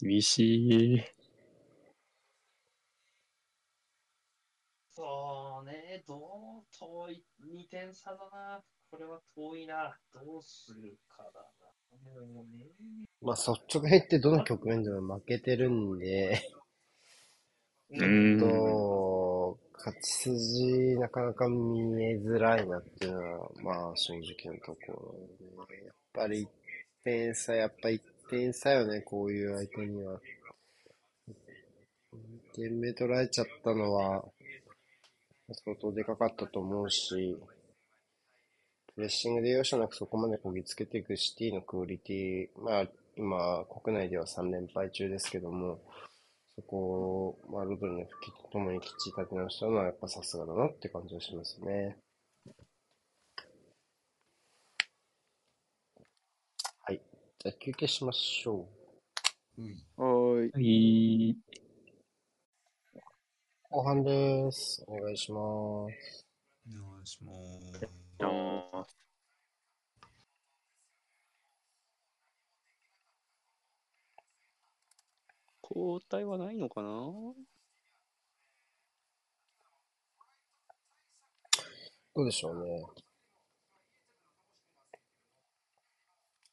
厳しい。そうね、どう遠い、2点差だな。これは遠いな。どうするかだな。もうね。まあ率直に言ってどの局面でも負けてるんで、うん。と、勝ち筋なかなか見えづらいなっていうのは、まあ正直なところで、やっぱり点差、やっぱ1点差よね、こういう相手には。2点目取られちゃったのは、相当でかかったと思うし、プレッシングで容赦なくそこまでこぎつけていくシティのクオリティ、まあ、今、国内では3連敗中ですけども、そこを、まあ、ロドリの復帰とともにきっちり立て直したのは、やっぱさすがだなって感じがしますね。はい。じゃあ休憩しましょう。うん。はーい。はい。後半です。お願いします。お願いします。あ交代はないのかな？どうでしょうね。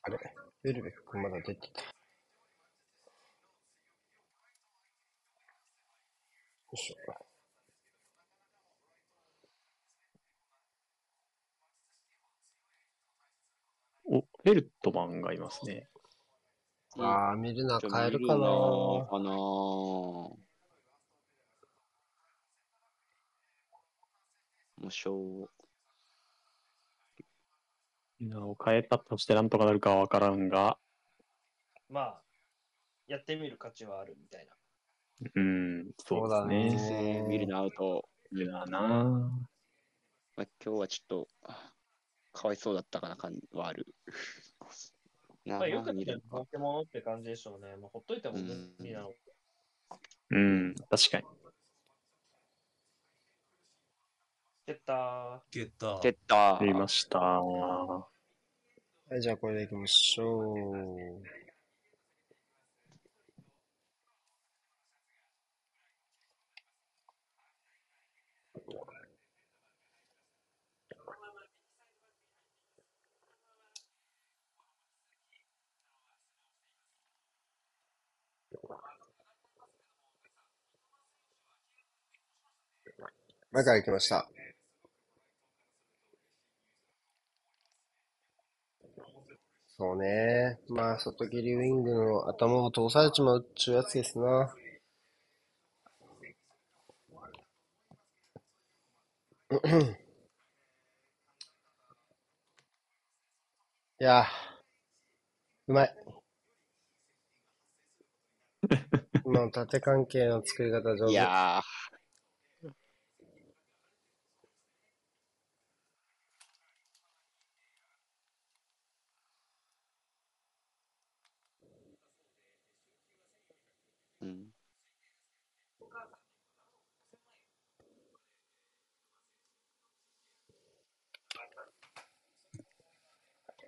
あれ？ベルベックまだ出てた。よいしょ。お、フェルトマンがいますね。あー、ミルナじゃあ変えるかな見るなかなもうしょう。なお変えたとしてなんとかなるかはわからんが、まあ、やってみる価値はあるみたいな。うん、そうですそうね。だね見るなアウト。いやなまあ、今日はちょっと、あかわいそうだったかな感はある。な まあ、よく見る見れるか化け物って感じでしょうね。まあ、ほっといても無理なの。うん、確かに。蹴ったゲッター。蹴った出ました。はい、じゃあこれでいきましょう。前から行きました。そうね。まあ、外切りウィングの頭を通されちまうっちゅうやつですな。いやー、うまい。今の縦関係の作り方上手。いや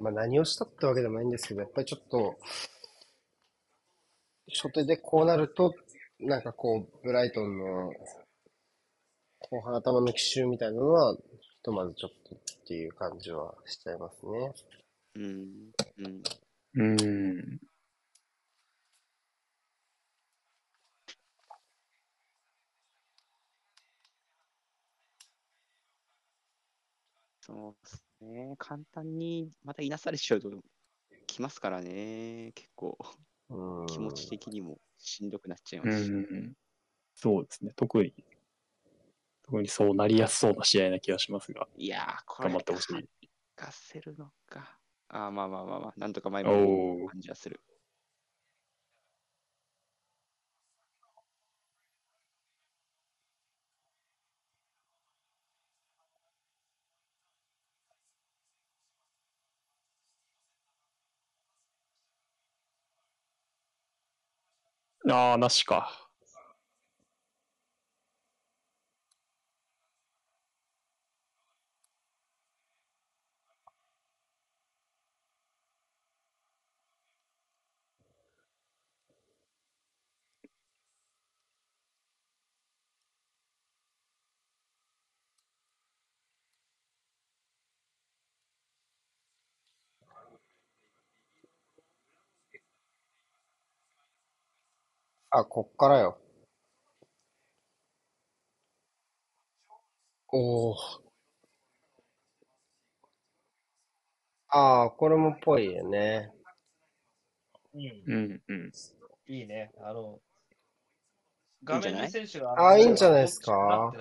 まあ何をしたってわけでもないんですけど、やっぱりちょっと、初手でこうなると、なんかこう、ブライトンの後半頭の奇襲みたいなのは、ひとまずちょっとっていう感じはしちゃいますね。うん。うん。うん。そうですね。簡単にまたいなされちゃうと、きますからね。結構、うん。気持ち的にもしんどくなっちゃいううますし。ん。そうですね。特に、特にそうなりやすそうな試合な気がしますが、いやー、頑張ってほしい。勝せるのか。あーまあまあまあまあ、なんとか前もおー感じはする。ああ、なしか。あ、こっからよ。おお。ああ、これもっぽいよね。うんうんうん。いいね。あの、画面に選手が。あいいんじゃないですか？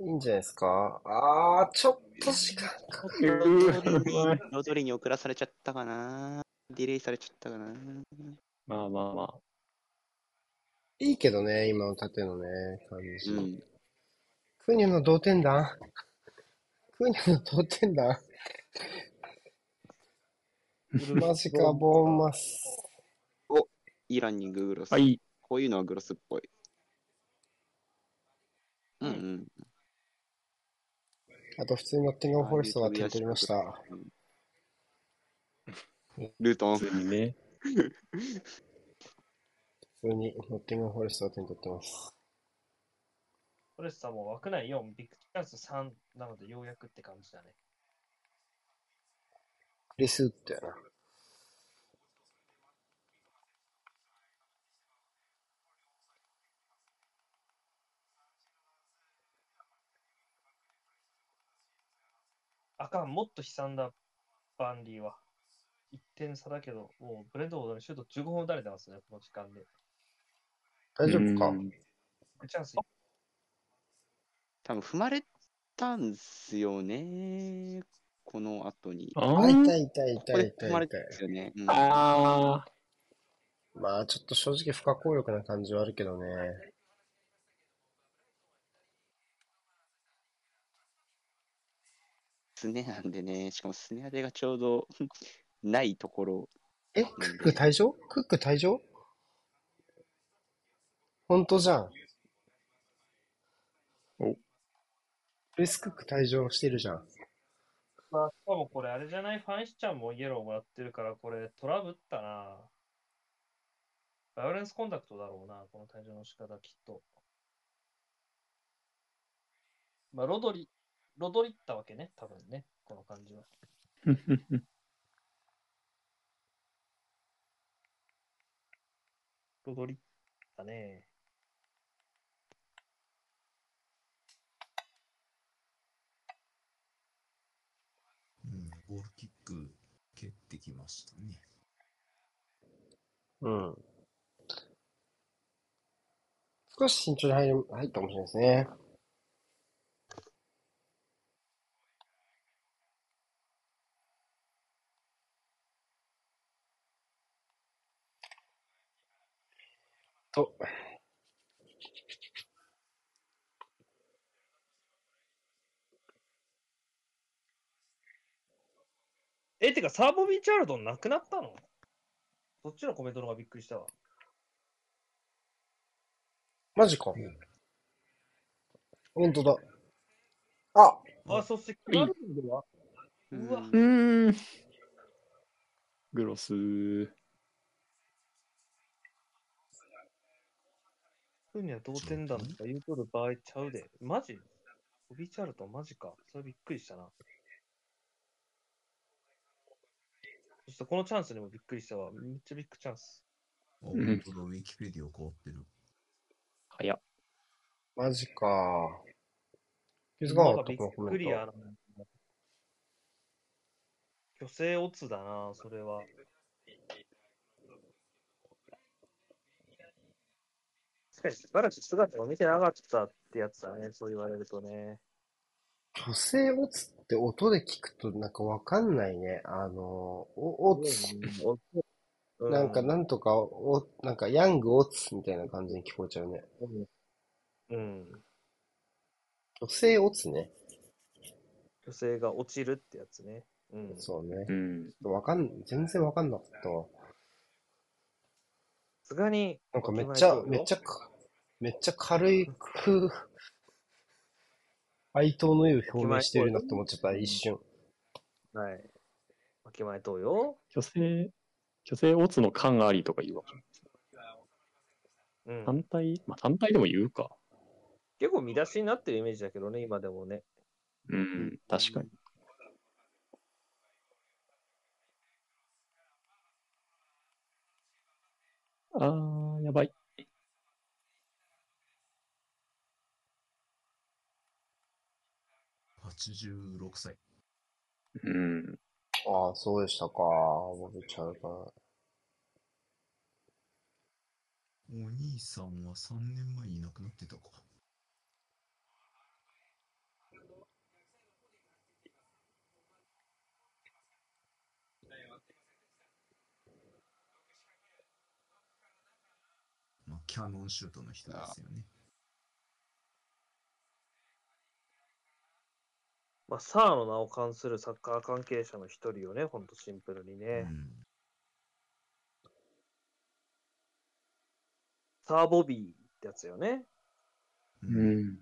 いいんじゃないですか？あー、ちょっと時間か ロドリに送らされちゃったかな。ディレイされちゃったかな。まあまあまあ。いいけどね、今の縦のね、感じ。うん。クーニャの同点弾？クーニャの同点弾？マジか、ボーンマス。いいランニンググロス。はい。こういうのはグロスっぽい。うんうん。あと普通にノッティンガム・フォレストが点取りました。ルートン。普通にね。普通にノッティンガム・フォレストが点取ってます。フォレスターも枠内4、ビッグチャンス3なのでようやくって感じだね。クリスウッドやな。あかん、もっと悲惨だ、バンリーは。1点差だけど、もうブレンドボードにシュート15本打たれてますね、この時間で。大丈夫か？うんチャンス、多分踏まれたんすよね。この後に。こあ、あー痛い痛いこ痛い痛いで踏まれた痛いんですよね。うんあまあちょっと正直不可抗力な感じはあるけどね。スネなんでね、しかもスネアデがちょうどないところ。え、クック退場？クック退場？本当じゃん。おクリス・クック退場してるじゃん。まあ、しかもこれあれじゃないファンシちゃんもイエローもらってるから、これトラブったな。バイオレンスコンタクトだろうな、この退場の仕方きっと。まあ、ロドリ、ロドリったわけね、多分ね、この感じは。ーロドリったね。うん、ゴールキック蹴ってきましたね。うん。少し慎重に入る入ったかもしれないですね。と、え、てか、サーボビーチャールドンなくなったの？そっちのコメントの方がびっくりしたわ。マジか。本当だ。あ、あ、そして、クラルンでは、うわんうーん。グロス。ふうには同点だとか言うとる場合ちゃうで。マジ？ボビーチャールトンマジか。それびっくりしたな。そしてこのチャンスにもびっくりしたわ。めっちゃビッグチャンス。あ、うん本当だ、ウィキペディア変わってる。早っ。マジか。気づかなかった、びっ。くりやな。虚勢オツだな、それは。かし、しばらく姿を見てなかったってやつだね、そう言われるとね。虚勢オツって音で聞くとなんかわかんないね。あの、お、オツ。うなんかなんとか、お、なんかヤングオツみたいな感じに聞こえちゃうね。うん。うん。虚勢オツね。女性が落ちるってやつね。うん。そうねう。ん。わかん、全然わかんなかったわ。さすがに、なんかめっちゃ、めっちゃか、めっちゃ軽く、哀悼の意を表明してるなって思っちゃった、一瞬。はい。わきまえとうよ。虚勢、虚勢オツの感ありとか言うわ。うん。単体、まあ単体でも言うか。結構見出しになってるイメージだけどね、今でもね。うん、確かに。あー、やばい。86歳。うん。ああ、そうでしたか。ボビー・チャルトン。お兄さんは3年前に亡くなってたか。まあ、キャノンシュートの人ですよね。まあ、サーの名を冠するサッカー関係者の一人よね、ほんとシンプルにね。うん。サーボビーってやつよね。う。うんん。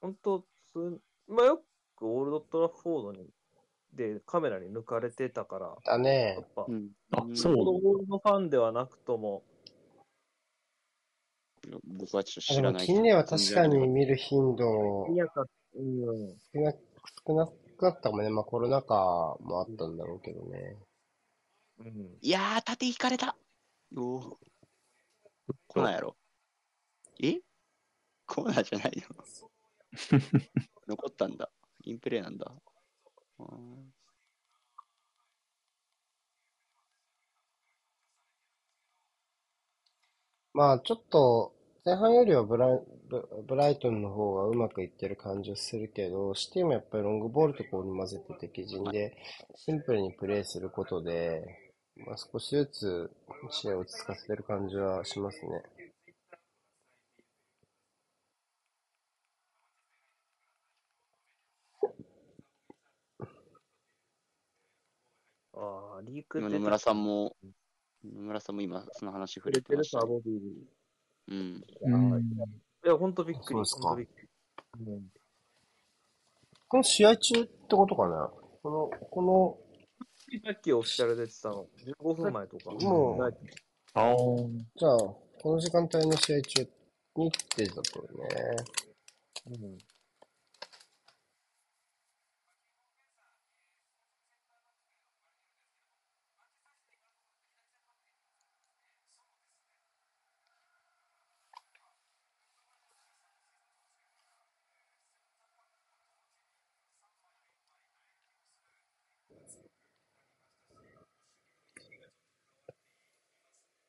ほんと、まあ、よくオールドトラフォードにでカメラに抜かれてたから、やだねっ。ぱ、うん。あうんそうオールドファンではなくとも、僕はちょっと知らない。近年は確かに見る頻度いやか、うん、少な少なくなったかもね。まあコロナ禍もあったんだろうけどね。うん。いやー、縦引かれた。おお。コーナーやろ。え？コーナーじゃないの？残ったんだ。インプレーなんだ。あーまあちょっと前半よりはブライブブライトンの方がうまくいってる感じはするけど、シティもやっぱりロングボールとこうに混ぜて敵陣でシンプルにプレーすることで、まあ、少しずつ試合を落ち着かせてる感じはしますね。ああ、リーク今野村さんも、野村さんも今その話触れてましたね。うん。うんいや、ほんとびっくり。そうですかこの試合中ってことかなこの、こさっきオフィシャルで言ってたの、15分前とか。もうないああ。の、じゃあ、この時間帯の試合中にってだとね。うん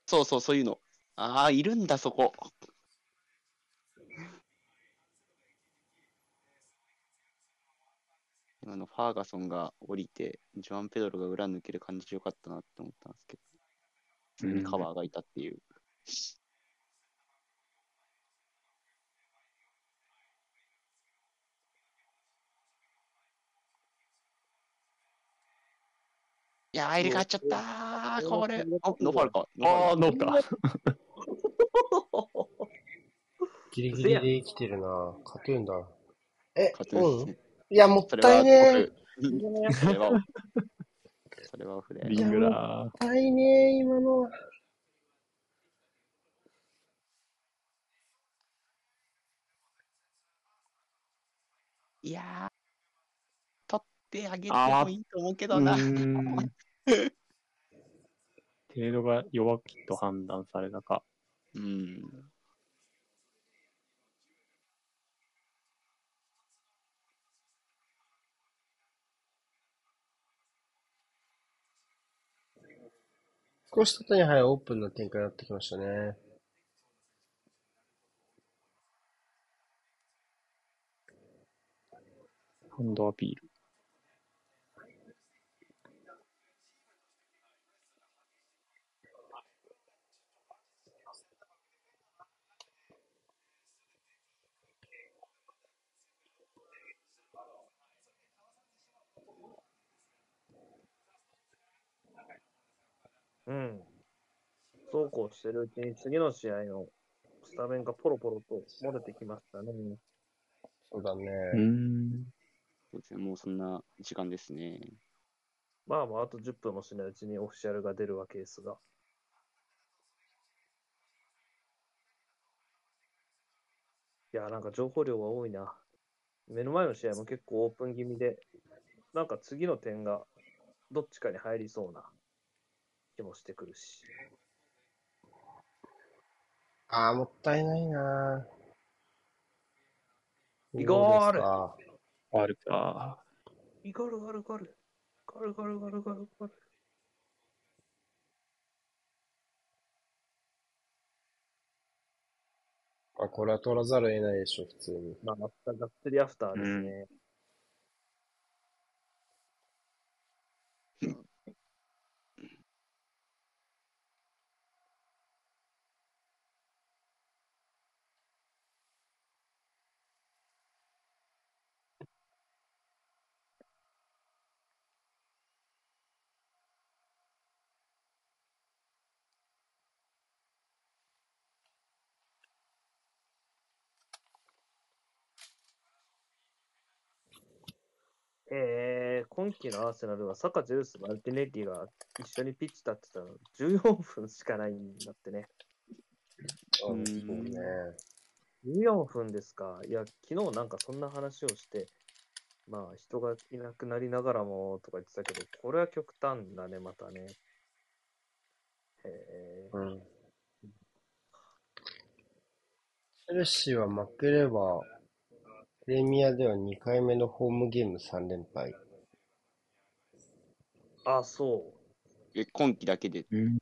そうそう、そういうの。ああ、いるんだ、そこ。今のファーガソンが降りて、ジョアン・ペドロが裏抜ける感じよかったなって思ったんですけど、普通にカバーがいたっていう。いやー、入れ替わっちゃったー、これ。あ、ノーファールか。ああ、ノーか。ギリギリで生きてるな。カトゥーンだ。え、カトゥーンうんいや、もったいねえ。オフ。それはオフ。それはオフで。リングラー。もったいねえ、今のは。いやー、取ってあげてもいいと思うけうどな。程度が弱きと判断されたか。うん。少し縦に入るオープンな展開になってきましたね。ハンドアピール。うん。そうこうしてるうちに次の試合のスタメンがポロポロと漏れてきましたね。そうだね。うーん。そうですね、もうそんな時間ですね。まあまあ、あと10分もしないうちにオフィシャルが出るわけですが。いや、なんか情報量が多いな。目の前の試合も結構オープン気味で、なんか次の点がどっちかに入りそうな気もしてくるし。ああ、もったいないな。イゴールああるか。イガルガルガル。ガルガルガルガルガル。あ、これは取らざるを得ないでしょ、普通に。まあ、またがっつりアフターですね。えー、今季のアーセナルはサカ、ジェウス、マルティネッリが一緒にピッチ立ってたの14分しかないんだってね。あうんそうね。14分ですか。いや、昨日なんかそんな話をして、まあ人がいなくなりながらもとか言ってたけど、これは極端だね、またね。へうん。チェルシーは負ければ、プレミアでは2回目のホームゲーム3連敗。ーあ、そえ、今季だけでうん。う。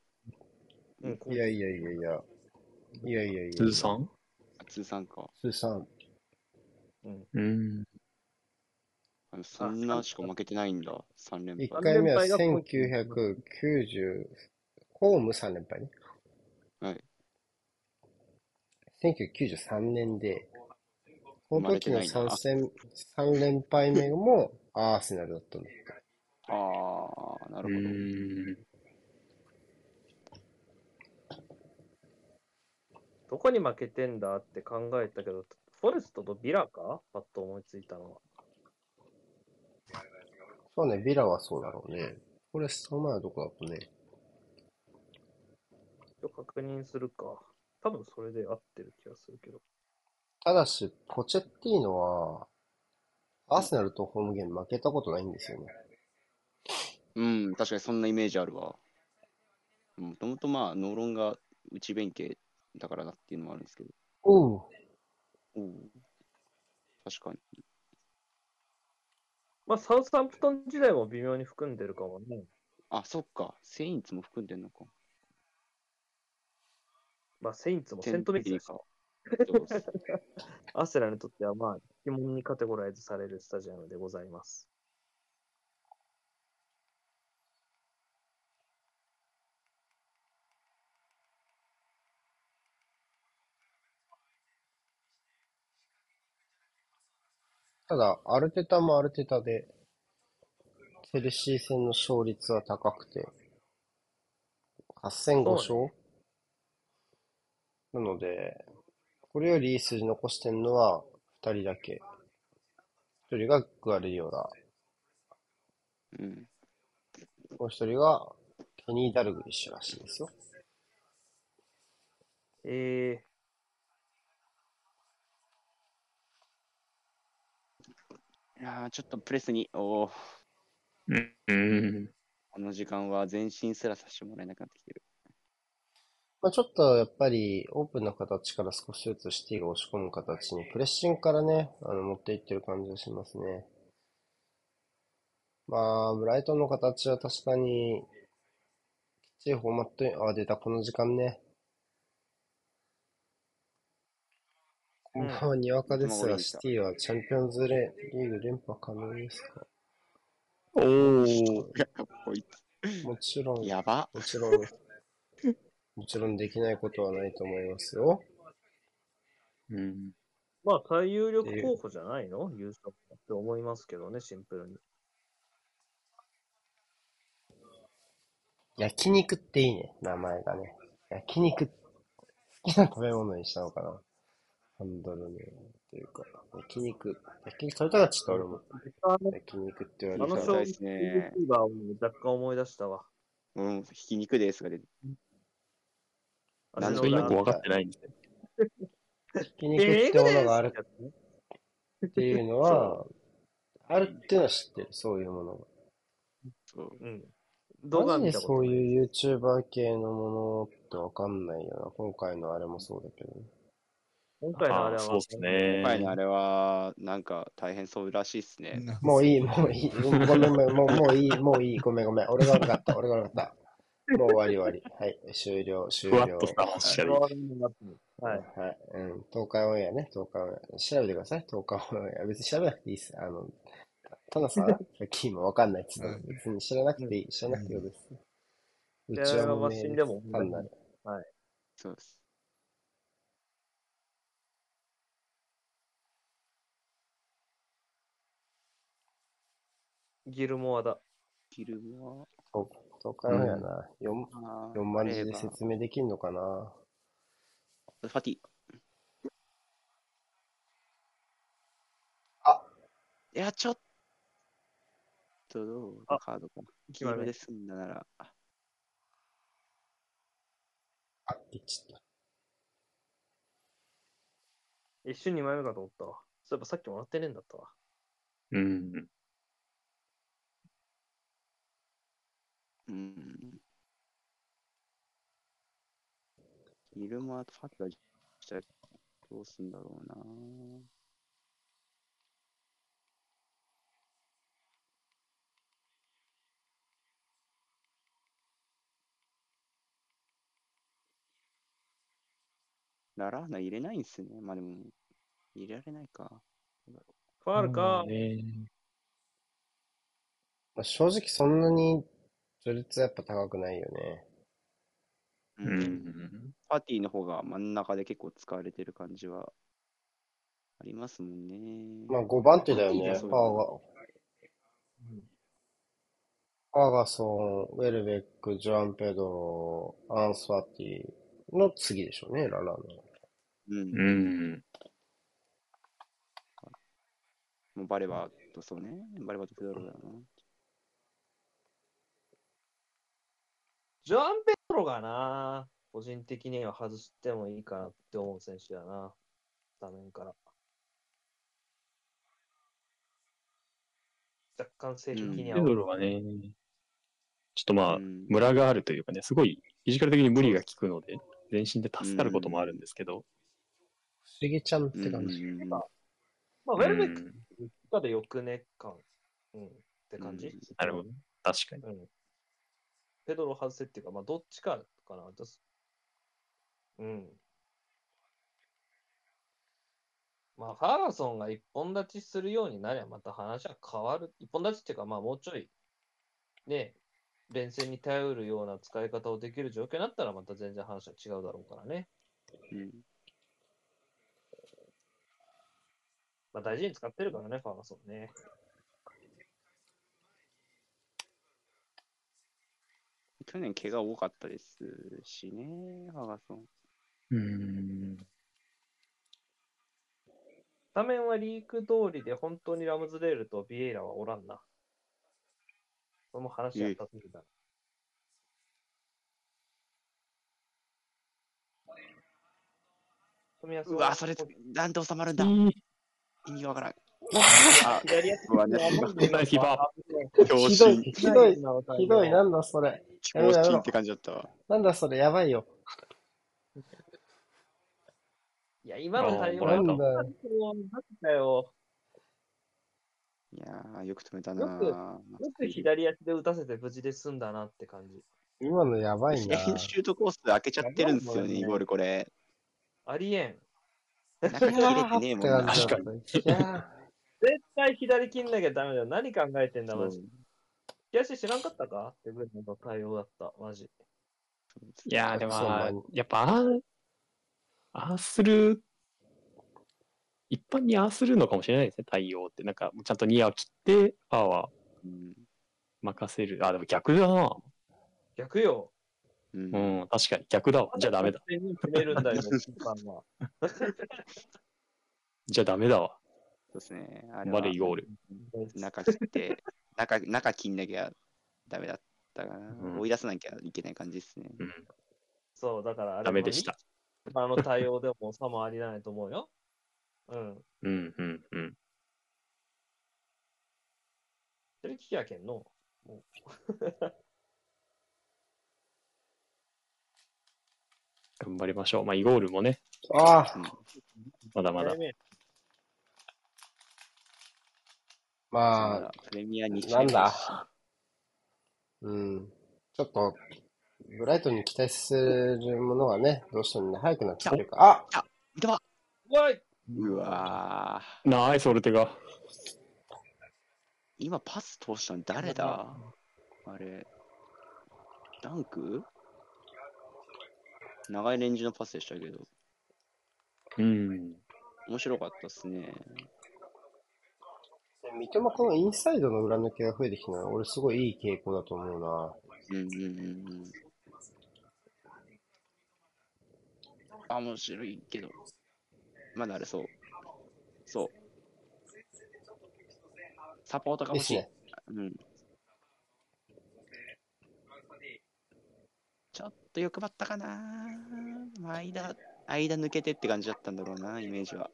うん、こいやいやいやいや。いやいやいや。通算？通算か。通算。うん。あのそんなしか負けてないんだ。3連1敗。回目は連敗が1990、ホーム3連敗ね。はい。1993年で、この時の生まれ3戦、三連敗目も アーセナルだったんだって。ああ、なうるほど。ん。どこに負けてんだって考えたけど、フォレストとビラか？パッと思いついたのは。そうね、ビラはそうだろうね。これ、その前はどこだったね。確認するか。多分それで合ってる気がするけど。ただし、ポチェッティーノは、アーセナルとホームゲーム負けたことないんですよね。うん、確かにそんなイメージあるわ。もともとまあ、ノーロンが内弁慶だからなっていうのもあるんですけど。おう。おう確かに。まあ、サウスアンプトン時代も微妙に含んでるかもね。あ、そっか。セインツも含んでんのか。まあ、セインツもセントメイツだしか。アーセナルにとっては、まあ、疑問にカテゴライズされるスタジアムでございます。ただ、アルテタもアルテタで、チェルシー戦の勝率は高くて、8戦5勝？そなので、これよりいい数字残してるのは2人だけ。1人がグアルディオラ、うん。もう1人がケニー・ダルグリッシュらしいですよ。えいやーちょっとプレスに、おーうん。この時間は前進すらさせてもらえなくなってきてる。まあ、ちょっとやっぱりオープンな形から少しずつシティが押し込む形にプレッシングからね、あの持っていってる感じがしますね。まあ、ブライトンの形は確かに、きっちりフォーマットに、あ、出た、この時間ね。こんばんは、にわかですが、うんシティはチャンピオンズレリーグ連覇可能ですか？おー。こいもちろん、つ、やば。もちろん、もちろんできないことはないと思いますよ。うん。まあ、最有力候補じゃないの？優勝って思いますけどね、シンプルに。焼肉っていいね、名前がね。焼肉、好きな食べ物にしたのかな。ハンドルネームというか、焼肉、焼肉食べたかったちょっと俺も。あの焼肉って言あわれたらの勝負ですね YouTuber を若干思い出したわ。うん、ひき肉ですが出てそなんでれよく分かってないんですよ。焼肉ってものがあるえっていうのは、あるっていうのは知ってる、そういうものが。そう。うん。動画マジでそういう YouTuber 系のものってわかんないよな。今回のあれもそうだけど。今回のあれは、そうですね。今回のあれは、なんか大変そうらしいっすね。なもういい、もういい。ごめんごめん、もうもういい、もういい。ごめんごめん。俺が悪かった、俺が悪かった。もう終わり終わり。はい、終了、終了ふわっと。した話がはい。はい。うん。東海オンエアね、東海オンエア。調べてください、東海オンエア。別に調べなくていいです。あの、たださ、さっき今わかんないっつったのうん別に知らなくていい、知らなくていいです。うちはもうねでも単なる。そうです。ギルモアだ。ギルモ東東海オンエアな、4、ア。4万字で説明できんのかなファティ。あいや、ちょっと、どうあカードか。黄決まる色で済んだなら。ああってちゃった。一瞬2枚目かと思ったわ。そういえばさっきもらってねえんだったわ。うん。うん。ギルモアとファティがしたらどうすんだろうな。ララーナ入れないんすね。まあでも、入れられないか。ファールか、ねまあ、正直そんなに序列やっぱ高くないよね。ううん。パーティーの方が真ん中で結構使われてる感じはありますもんね。まあ5番手だよね。いいねファーガ、ファーガソン、ウェルベック、ジョアン・ペドロ、アンスワティの次でしょうね、ララの。うん。うん。もうバレバとそうね。バレバとフェドロだな。ジョアン・ペトロがな、個人的には外してもいいかなって思う選手だな。画面から。若干性的にはペ。ドロはね、ちょっとまあ、うんムラがあるというかね、すごいフィジカル的に無理が効くので、全身で助かることもあるんですけど、不思議ちゃんっうんて感じ。まあ、ウうんェルベックかでよくね感、うん、って感じ、うんなるほど。確かに。うん。ペドロ外せっていうか、まあ、どっちかかな。うん。まあ、ファーガソンが一本立ちするようになりゃ、また話は変わる。一本立ちっていうか、まあ、もうちょい、ね、連戦に頼るような使い方をできる状況になったら、また全然話は違うだろうからね。うんまあ、大事に使ってるからね、ファーガソンね。去年怪我多かったですしね、ハガソン。うん。スタメンはリーク通りで本当にラムズデールとビエイラはおらんな。これも話やったすぎだ。うわ、それ、なんで収まるんだいい意味がわからん。あ 左足うわね。ナイスキーパ強ひどい、心、ひどい、ひどい、なんだそれ。強心って感じだったわ。な。んだそれ、やばいよ。いや、今の対応な。んだよ。いやー、よく止めたな。よくよく左足で打たせて無事で済んだな。って感じ。今のやばいな。シュートコース開けちゃってるんですよね、イゴールこれ。ありえん。中切れてねえもんな。確かに。絶対左切んなきゃダメだよ。何考えてんだ、マジ。利足知らんかったか？ってぐらいの対応だった、マジ。いやーでもやっぱああ、ああする、一般にああするのかもしれないですね、対応って。なんか、ちゃんとニアを切って、パワーはうん任せる。あ、でも逆だな。逆よ。うんうん、確かに逆だわ。じゃあダメだ。。勝手に決めるんだ。じゃあダメだわ。そうですね。あれはバレイゴール。中切って、中、中切んなきゃダメだったかな。うん追い出さなきゃいけない感じですね。うん、そう、だからあれダメでした。あの対応でも差もありないと思うよ。うん。うん、うん、うん。それ聞きやけんの？も 頑張りましょう。まあ、イゴールもね、あうんまだまだ。まあ、プレミア2試合なん目だ。うん。ちょっと、ブライトンに期待するものがね、どうしてもね、早くなってくるから。あ三笘わいうわーナイス、オルテガ。今パス通したの誰だ？あれ。ダンク？長いレンジのパスでしたけど、うん。面白かったっすね。三笘このインサイドの裏抜けが増えてきたのは、俺すごいいい傾向だと思うな。うんうんうんうん。あ、面白いけど。まだあれそう。そう。サポートが欲しい。ですね。うん。ちょっと欲張ったかなまあ間、間抜けてって感じだったんだろうな、イメージは。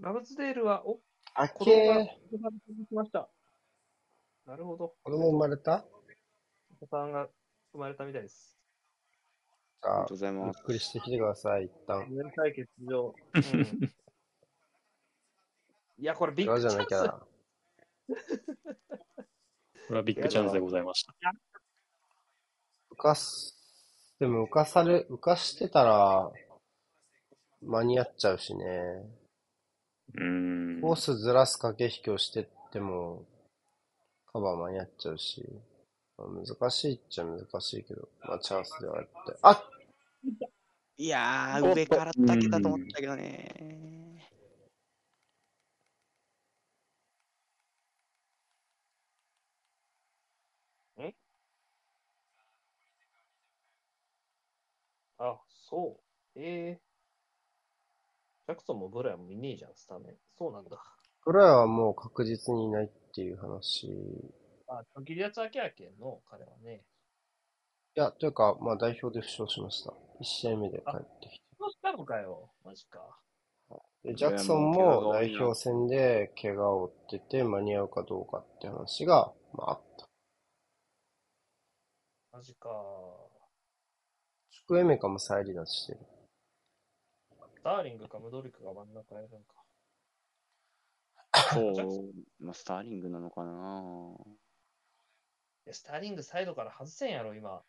ラブズデールは、お、あ子供がけ生まれてきました。なるほど。子供生まれた？お子さんが生まれたみたいです。あありがとう、ございゆます。っくりしてきてください、一旦。年対決場。うん、いや、これビッ裏グチャンス。じゃなきゃ。これはビッグチャンスでございました。浮かす、でも浮かされ、浮かしてたら、間に合っちゃうしね。うん。コースずらす駆け引きをしてっても、カバー間に合っちゃうし。まあ難しいっちゃ難しいけど、まあチャンスではあって。あいやー、上からだけだと思ったけどね。あ、そう。ええジャクソンもブライもいねえじゃん、スタメン。そうなんだ。これはもう確実にいないっていう話。いあ、ギリアツアキアケンの彼はね。や、というか、まあ代表で負傷しました。1試合目で帰ってきて。どうしたのかよ、マジか。で、ジャクソンも代表戦で怪我を負ってて間に合うかどうかって話が、まああった。マジか。チュクエメカも再離脱してる。スターリングかムドリクが真ん中やるんか。そう、まあ、スターリングなのかないや、スターリングサイドから外せんやろ、今。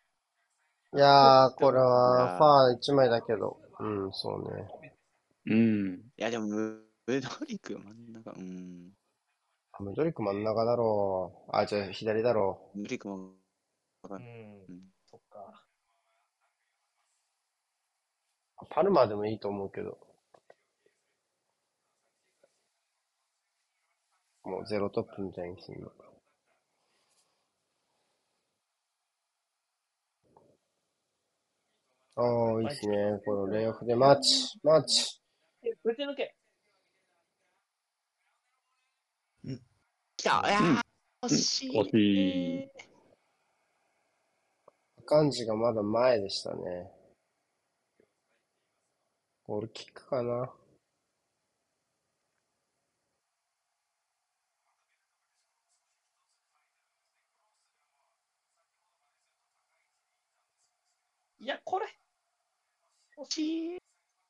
いやー、これいはファー1枚だけど、うん、そうね。うん。いや、でも、ムムドリク真ん中、うん。あムドリク真ん中だろう。あ、じゃあ左だろムドリクも、ううんん、そっか。う。パルマーでもいいと思うけど。もうゼロトップみたいにするの。ああ、いいっすね。このレイオフでマーチ、マーチ。え、ぶち抜け。来たいやー、惜しい。惜しい感じがまだ前でしたね。ゴールキックかな。いや、これ。惜しい。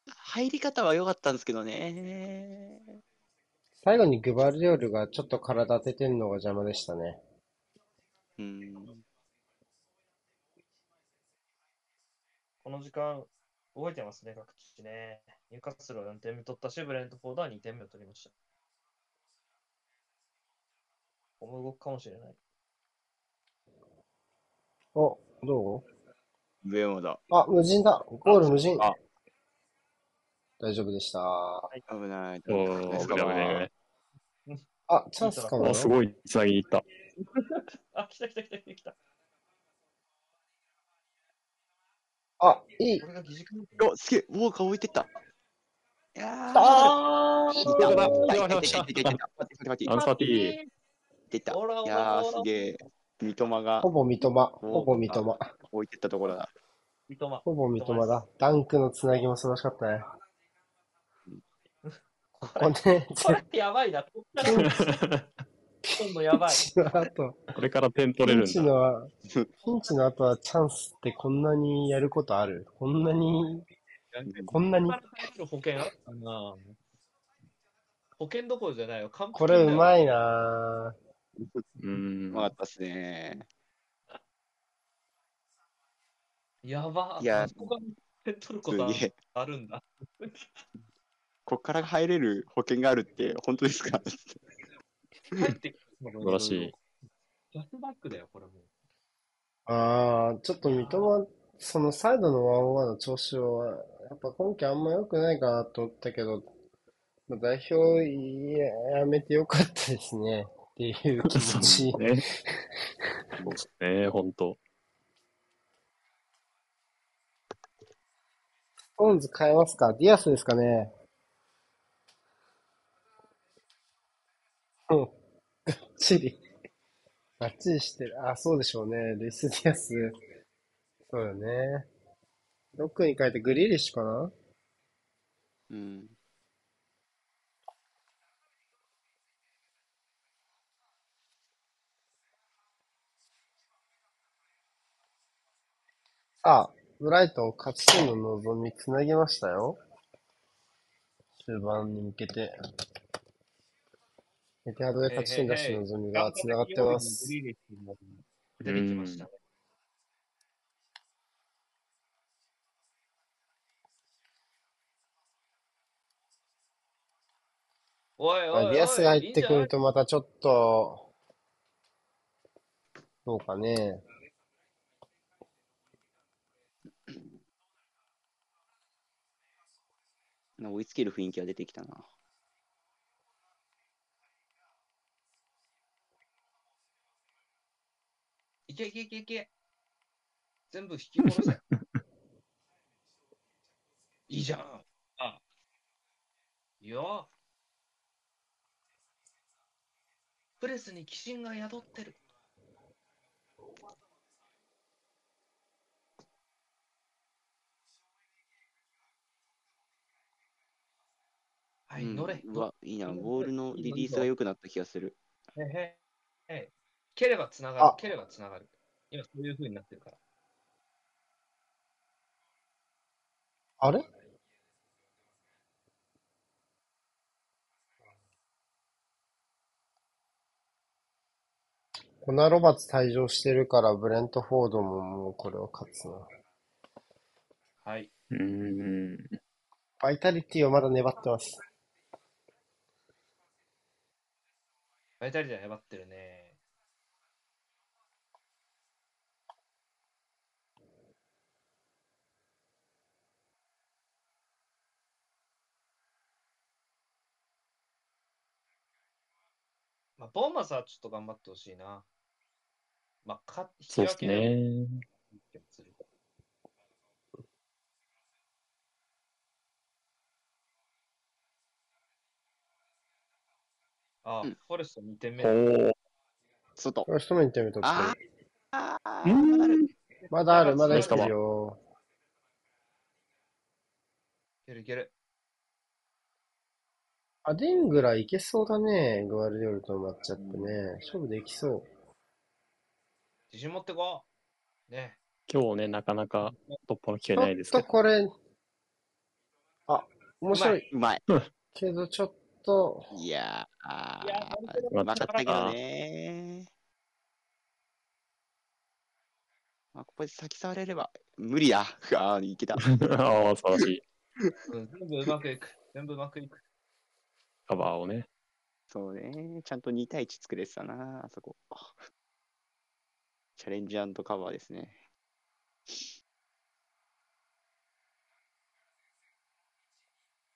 入り方は良かったんですけどね。最後にグバルディオルがちょっと体当ててんのが邪魔でしたね。うん。この時間、動いてますね、各地ね。ニューカッスルは4点目取ったし、ブレントフォードは2点目を取りました。ここも動くかもしれない。お、ど上もだ。うあ、無人だ。ゴール無人あ。大丈夫でした。危ない。おー、危ない。あ、チャンスかもすごいつなぎに行った。あ、来た来た来た来た来た。あ、いい。これが疑似感お、すげえ、ウォーカー置いてった。いやー、あいーたいたーいたいたいたいたいたいた待って待ってアン待サーティー。って出た。オラオいやー、ラオラすげえ。三笘がほぼ三笘。ほぼ三笘。置いてったところだ。三笘。ほぼ三笘だ。ダンクのつなぎも素晴らしかったね。こここね、これやばいな。こっから今度やばい。ピンチの後、これから点取れピンチるんだ。の、ピンチの後はチャンスってこんなにやることある？こんなに、こんなに？こ、から入る保険あったな保険どころじゃないよ。完これうまい。いなうんう。まかったっすね。やば。いやここが点取るすこと。あるんだ。こっから入れる保険があるって本当ですか？素晴らしい。キャスバックだよ、これもう。あー、ちょっと三笘、そのサイドのワンオワンの調子は、やっぱ今季あんま良くないかなと思ったけど、まあ代表ややめてよかったですね。っていう気持ち。ね。そうですね、本当。ストーンズ変えますか？ディアスですかねうん。ちり。がっちりしてる。あ、そうでしょうね。ルイス・ディアス。そうよね。ロックに変えてグリーリッシュかな？うん。さあ、ブライトン勝ち点の望みつなぎましたよ。終盤に向けて。エティハドで勝ち点出し望みがつながってます。出てきましたね。おいおいおい、まあディアスが入ってくるとまたちょっと、どうかね。追いつける雰囲気が出てきたな。じゃないいけいけいけいけ。全部引き殺せ。いいじゃん。あ。いいよ。プレスに鬼神が宿ってる。はい、うん乗れ。うわ、いいな。ボールのリリースが良くなった気がする。へへへ蹴ればつながるあ。蹴ればつながる。今そういう風になってるから。あれ？コナー・ロバーツ退場してるから、ブレントフォードももうこれは勝つな。はい。うん。バイタリティはまだ粘ってます。バイタリティは粘ってるね。まあ、ボーマスはちょっと頑張ってほしいな。まあ、か引きそうですね。あ、うんフォレスト2点目。おお。外。これ一目に点目取ってある。ああ、うんまだある。まだある、まだ生きてるよ。いけるいける。アデンぐらいいけそうだね。グワルディオルとのマッチアップね。勝負できそう。自信持ってこう。ね。今日ね、なかなか突破の機会ちょっないですけど。とこれ、あ、面白い。うまい。けどちょっと、いやー、いやうまかったけどね。まあ、ここで先触れれば、無理や。ああ、いけた。ああ、素晴らしい。うん、全部うまくいく。全部うまくいく。カバーをね。そうね。ちゃんと2対1作れてたな、あそこ。チャレンジカバーですね。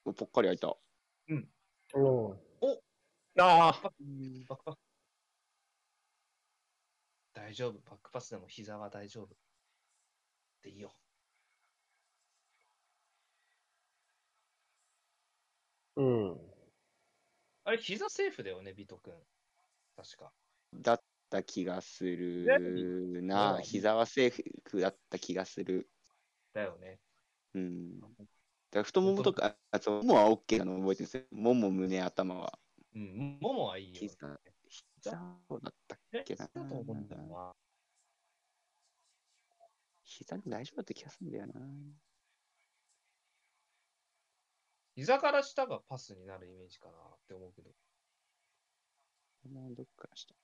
おぽっかり開いた。うん。ああ、バックバックパス大丈夫。バックパスでも膝は大丈夫。でいいよ。うん。あれ、膝セーフだよね、ビト君。確か。だった気がするうな。ん膝はセーフだった気がする。だよね。うん。だから太ももとか、あそうももは OK なの覚えてるんですよ。もも、胸、頭は。うん、ももはいいよ。膝膝だったっえ、けなだと思うんだよな。膝でも大丈夫だった気がするんだよな。膝から下がパスになるイメージかなって思うけど。どっからした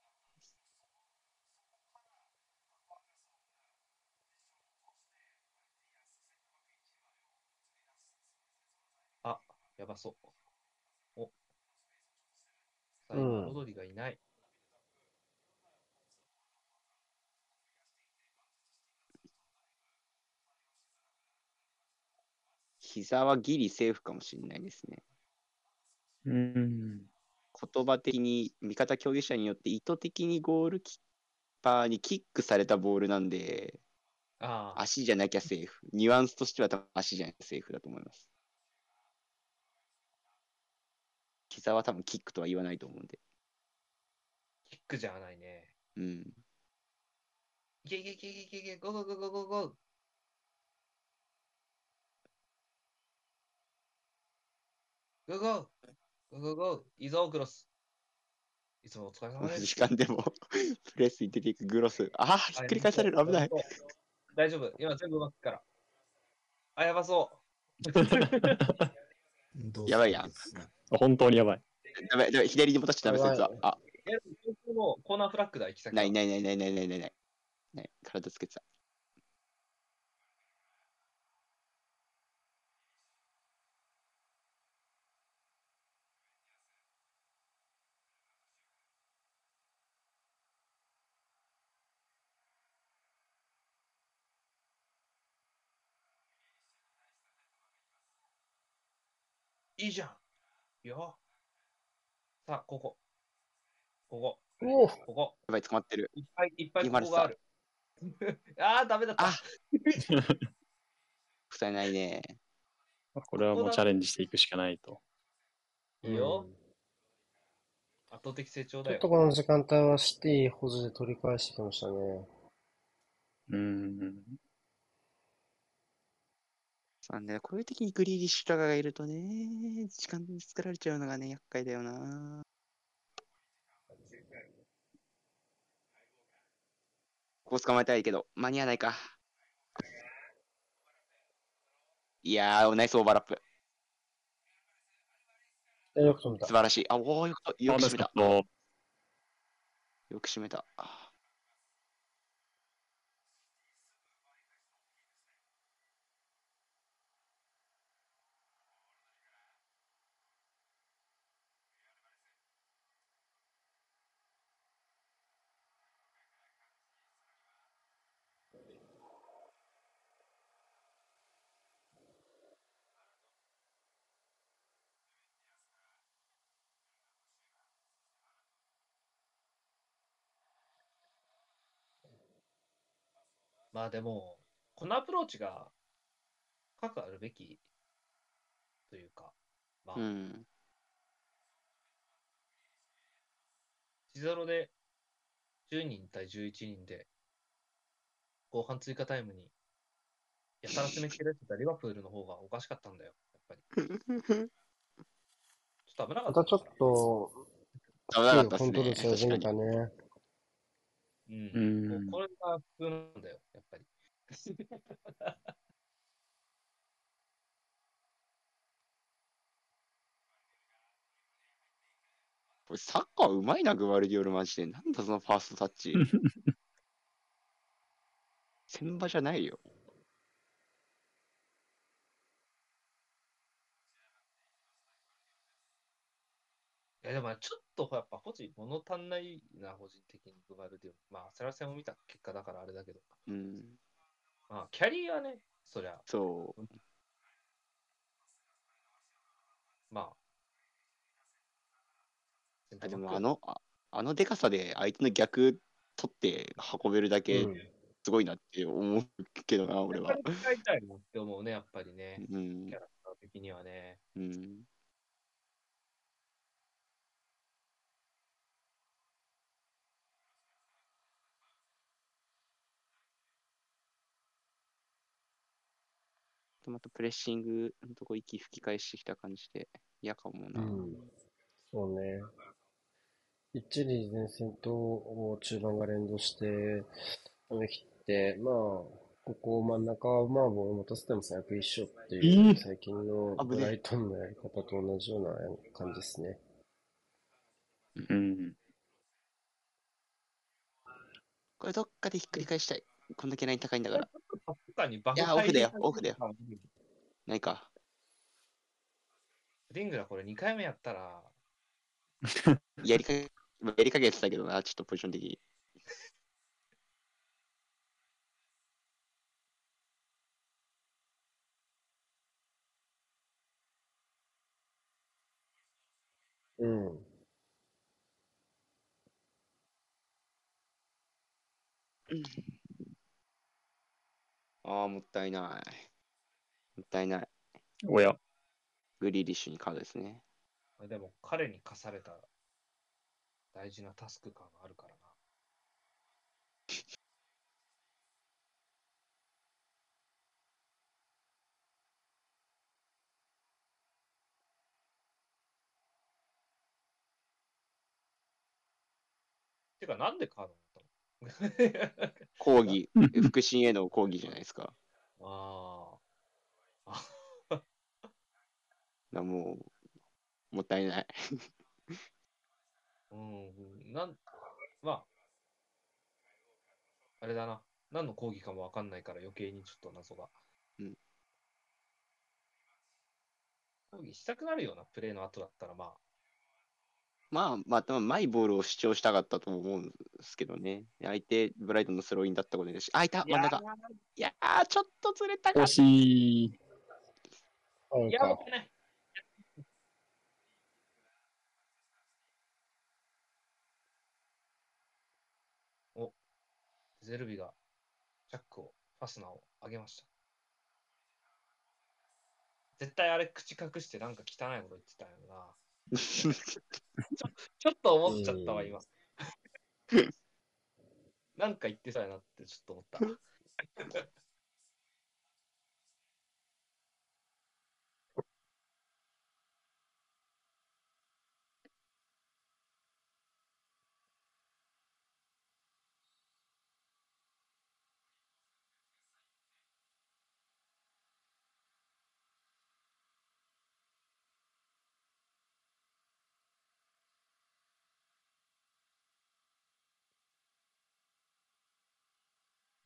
あ、やばそう。お。最うん後、ロドリがいない。膝はギリセーフかもしれないですね。うん。言葉的に味方競技者によって意図的にゴールキーパーにキックされたボールなんで、ああ、足じゃなきゃセーフ。ニュアンスとしては多分足じゃなきゃセーフだと思います。膝は多分キックとは言わないと思うんで。キックじゃないね。うん。いけいけいけいけいけ、ゴーゴーゴーゴーゴーゴー。ゴーゴーゴーゴーゴーいいぞ、グロス。いつもお疲れ様です。時間でも プレスに出ていくグロス。ああ、ひっくり返される。危ない。。大丈夫。今全部うまくから。あ、やばそう。やばいやん本当にやばい。ダメ、ダメ、左に戻しちゃダメ、そいつは。あ、え、もうコーナーフラッグだ、行き先はないないないないないないないない。ない体つけてた。いいじゃん。よ。さあ、ここ。ここ。おおここ。やばい、捕まってる。いっぱいいっぱい今ここがある。ああ、ダメだった。あ 塞いないね。これはもうチャレンジしていくしかないと。いいよ。圧倒的成長だよちょっと。この時間帯はシティ保持で取り返してきましたね。うん。そうなんだよ。こういう時にグリーリッシュとかがいるとね、時間に作られちゃうのがね、厄介だよな。ここ捕まえたいけど、間に合わないか。いやー、ナイスオーバーラップ。えよく止めた素。晴らしい。あ、おー、よく、よく締めた。とよく締めた。まあでも、このアプローチが各あるべきというか、まあ、うん。1-0で10人対11人で、後半追加タイムに、やたら攻め切れてたリバプールの方がおかしかったんだよ、やっぱり。ちょっと危なかった。またちょっと、危なかったっすコントロールね。し始め。たね。うん。うんもうこれが普通なんだよ、やっぱり。これサッカーうまいな、グバルディオルマジで。なんだそのファーストタッチ。先場じゃないよ。でもねちょっとやっぱ保持物足んないな、個人的にグバルディ。まあ、セラセンを見た結果だからあれだけど。うん。まあ、キャリーはね、そりゃ、そう。まあ。でもあの、ああのデカさで相手の逆取って運べるだけうんすごいなって思うけどな、俺は。使いたいなって思うね、やっぱりね。うんキャ。ラクター的にはね。うん。またプレッシングのとこ息吹き返してきた感じで嫌かもな。うん。そうね。一塁前線と中盤が連動して、雨切って、まあ、ここ真ん中はまあボール持たせても最悪一緒っていう、えー最近のブライトンのやり方と同じような感じですね。うん。これどっかでひっくり返したい。こんだけライン高いんだから。確かにバフいやオフだよオフだよ。ないか。リングラこれ2回目やったら、やりかけ、やりかけてたけどな、ちょっとポジション的に。うん。ああ、もったいない。もったいない。おや。グリーリッシュにカードですね。でも彼に課された大事なタスク感があるからな。てか、なんでカード 抗議、腹心への抗議じゃないですか。ああ。だもう、もったいない。うん、なん、まあ、あれだな。何の講義かもわかんないから余計にちょっと謎が。うん。講義したくなるようなプレーの後だったら、まあ、まあ、まあ、マイボールを主張したかったと思うんですけどね。相手、ブライトンのスローインだったことですし、あ、いた、真ん中。いやー、ちょっとずれたか惜。しい。いや、もっか。たいない。お、ゼルビがジャックを、ファスナーを上げました。絶対あれ口隠してなんか汚いこと言ってたよな。ちょっと思っちゃったわ、うん今。なんか言ってたよなってちょっと思った。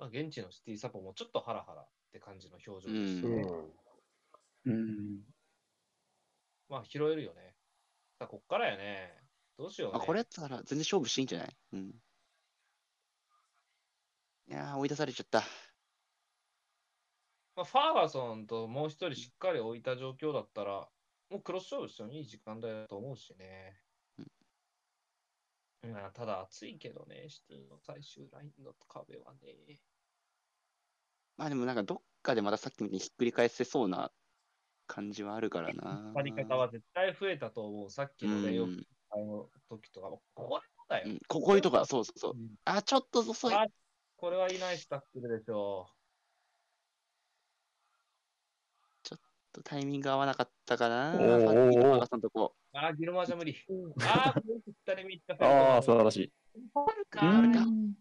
まあ、現地のシティサポもちょっとハラハラって感じの表情でしたね。うん。うん。まあ、拾えるよね。さあ、こっからやね。どうしようね。あ、これやったら全然勝負していいんじゃない？うん。いやー、追い出されちゃった。まあ、ファーガソンともう一人しっかり置いた状況だったら、もうクロス勝負してもいい時間だと思うしね。まあ、ただ暑いけどね、シティの最終ラインの壁はね。まあでもなんかどっかでまたさっきみたいにひっくり返せそうな感じはあるからな。引っ張り方は絶対増えたと思う。さっきのレイオフうんの時とかも、これだよ。うんここういうとこはそうそうそううん。あ、ちょっと遅い。あこれはいないスタッフでしょタイミング合わなかったかな。あー、ギルマーじゃ無理。あー、これ二人目いったああ、素晴らしい。あるか、うあるか。ん。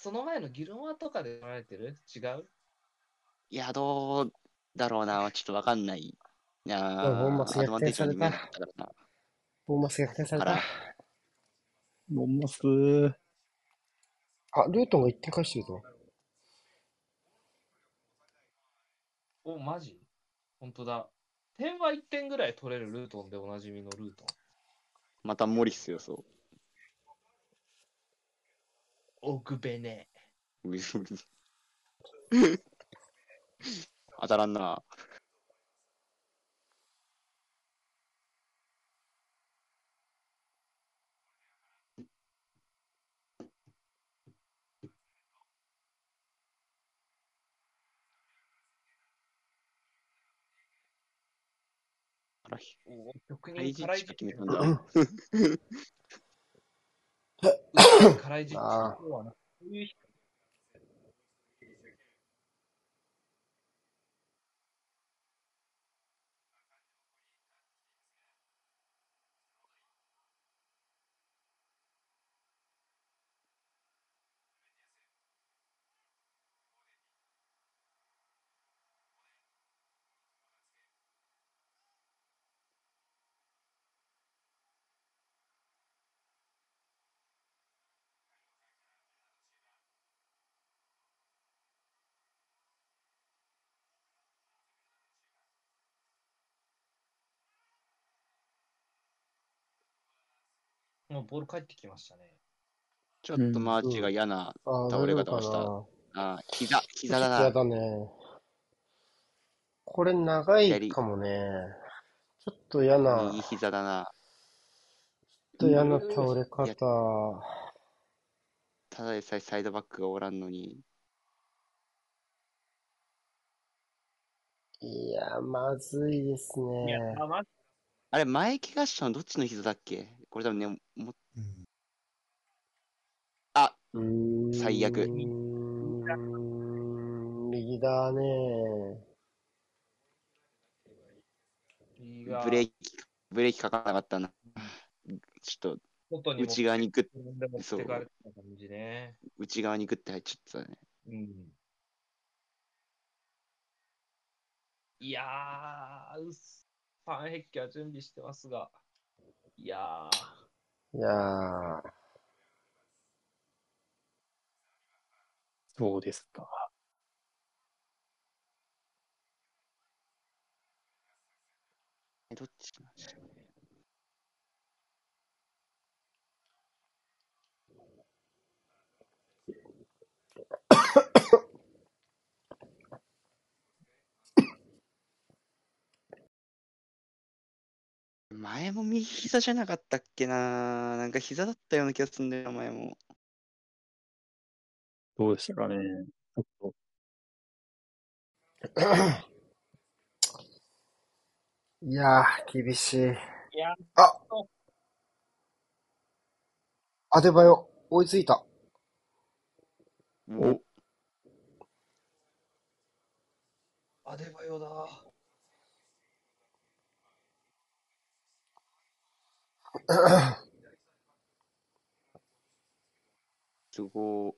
その前のギルマーとかで取られてる？違う？いや、どうだろうな。ちょっとわかんない。いやボンマス逆転された？ボーマス逆転された？ボンマスー。あ、ルートンが1点返してるぞ。お、マジ？本当だ。点は1点ぐらい取れるルートンでおなじみのルートン。またモリスよ、そオグベネ。う。当たらんな。あら、お曲大に辛い辛い時期そういうもうボール返ってきましたね。ちょっとマーチが嫌な、倒れ方をしたなあー膝、膝だな。だね。これ長いかもね。ちょっと嫌な、右膝だな。ちょっと嫌な倒れ方。ただでさえサイドバックがおらんのに。いや、まずいですね。、あれ、前怪我したのどっちの膝だっけ？これ多分ね、もうんあ、うーん最悪右だね。ブレーキ、ブレーキかからなかったな。ちょっと内側にグッ、自分で持ってかれてた感じね。内側にグッて入っちゃったね。うん。いやー、うっすファンヘッキは準備してますが。いやー、いやー、そうですか。えどっちなんでしょ前も右膝じゃなかったっけななんか膝だったような気がするんだよな、前も。どうでしたかね。ちょっと いやー、厳しい。いやあアデバヨ、追いついた。おアデバヨだ。すごい。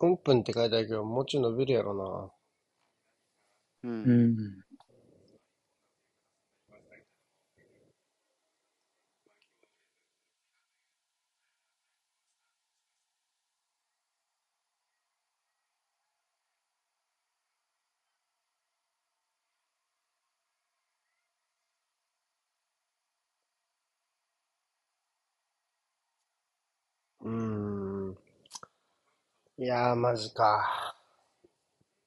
うんぷんって書いてあるけど、もうちょい伸びるやろう。うんん。うーん。いやー、マジか。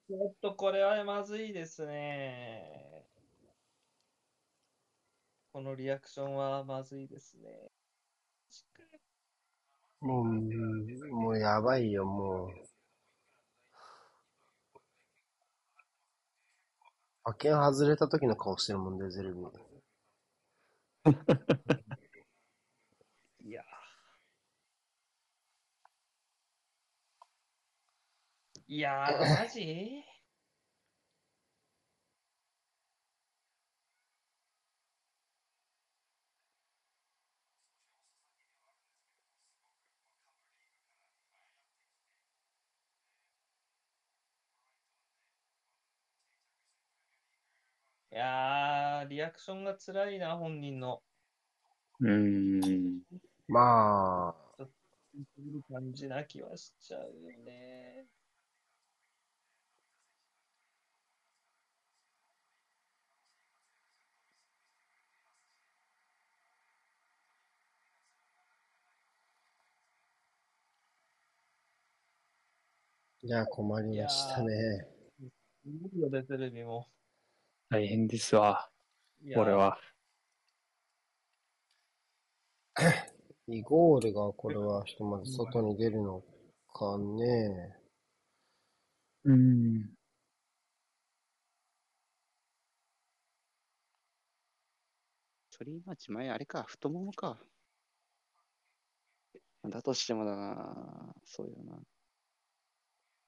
ちょっとこれはまずいですね。このリアクションはまずいですね。もう、もうやばいよ、もう。派遣外れた時の顔してるもんね、ゼルビ ー。いやー。いやー、マジ？いやー、リアクションが辛いな、本人の。うん。まあ、感じな気はしちゃうよね。いや、困りましたね。いいよね、テレビも。大変ですわ、いやこれは。2ゴールが、これはひとまず外に出るのかね。うん。ソリーマッチ前あれか、太ももか。だとしてもだな、そうよな。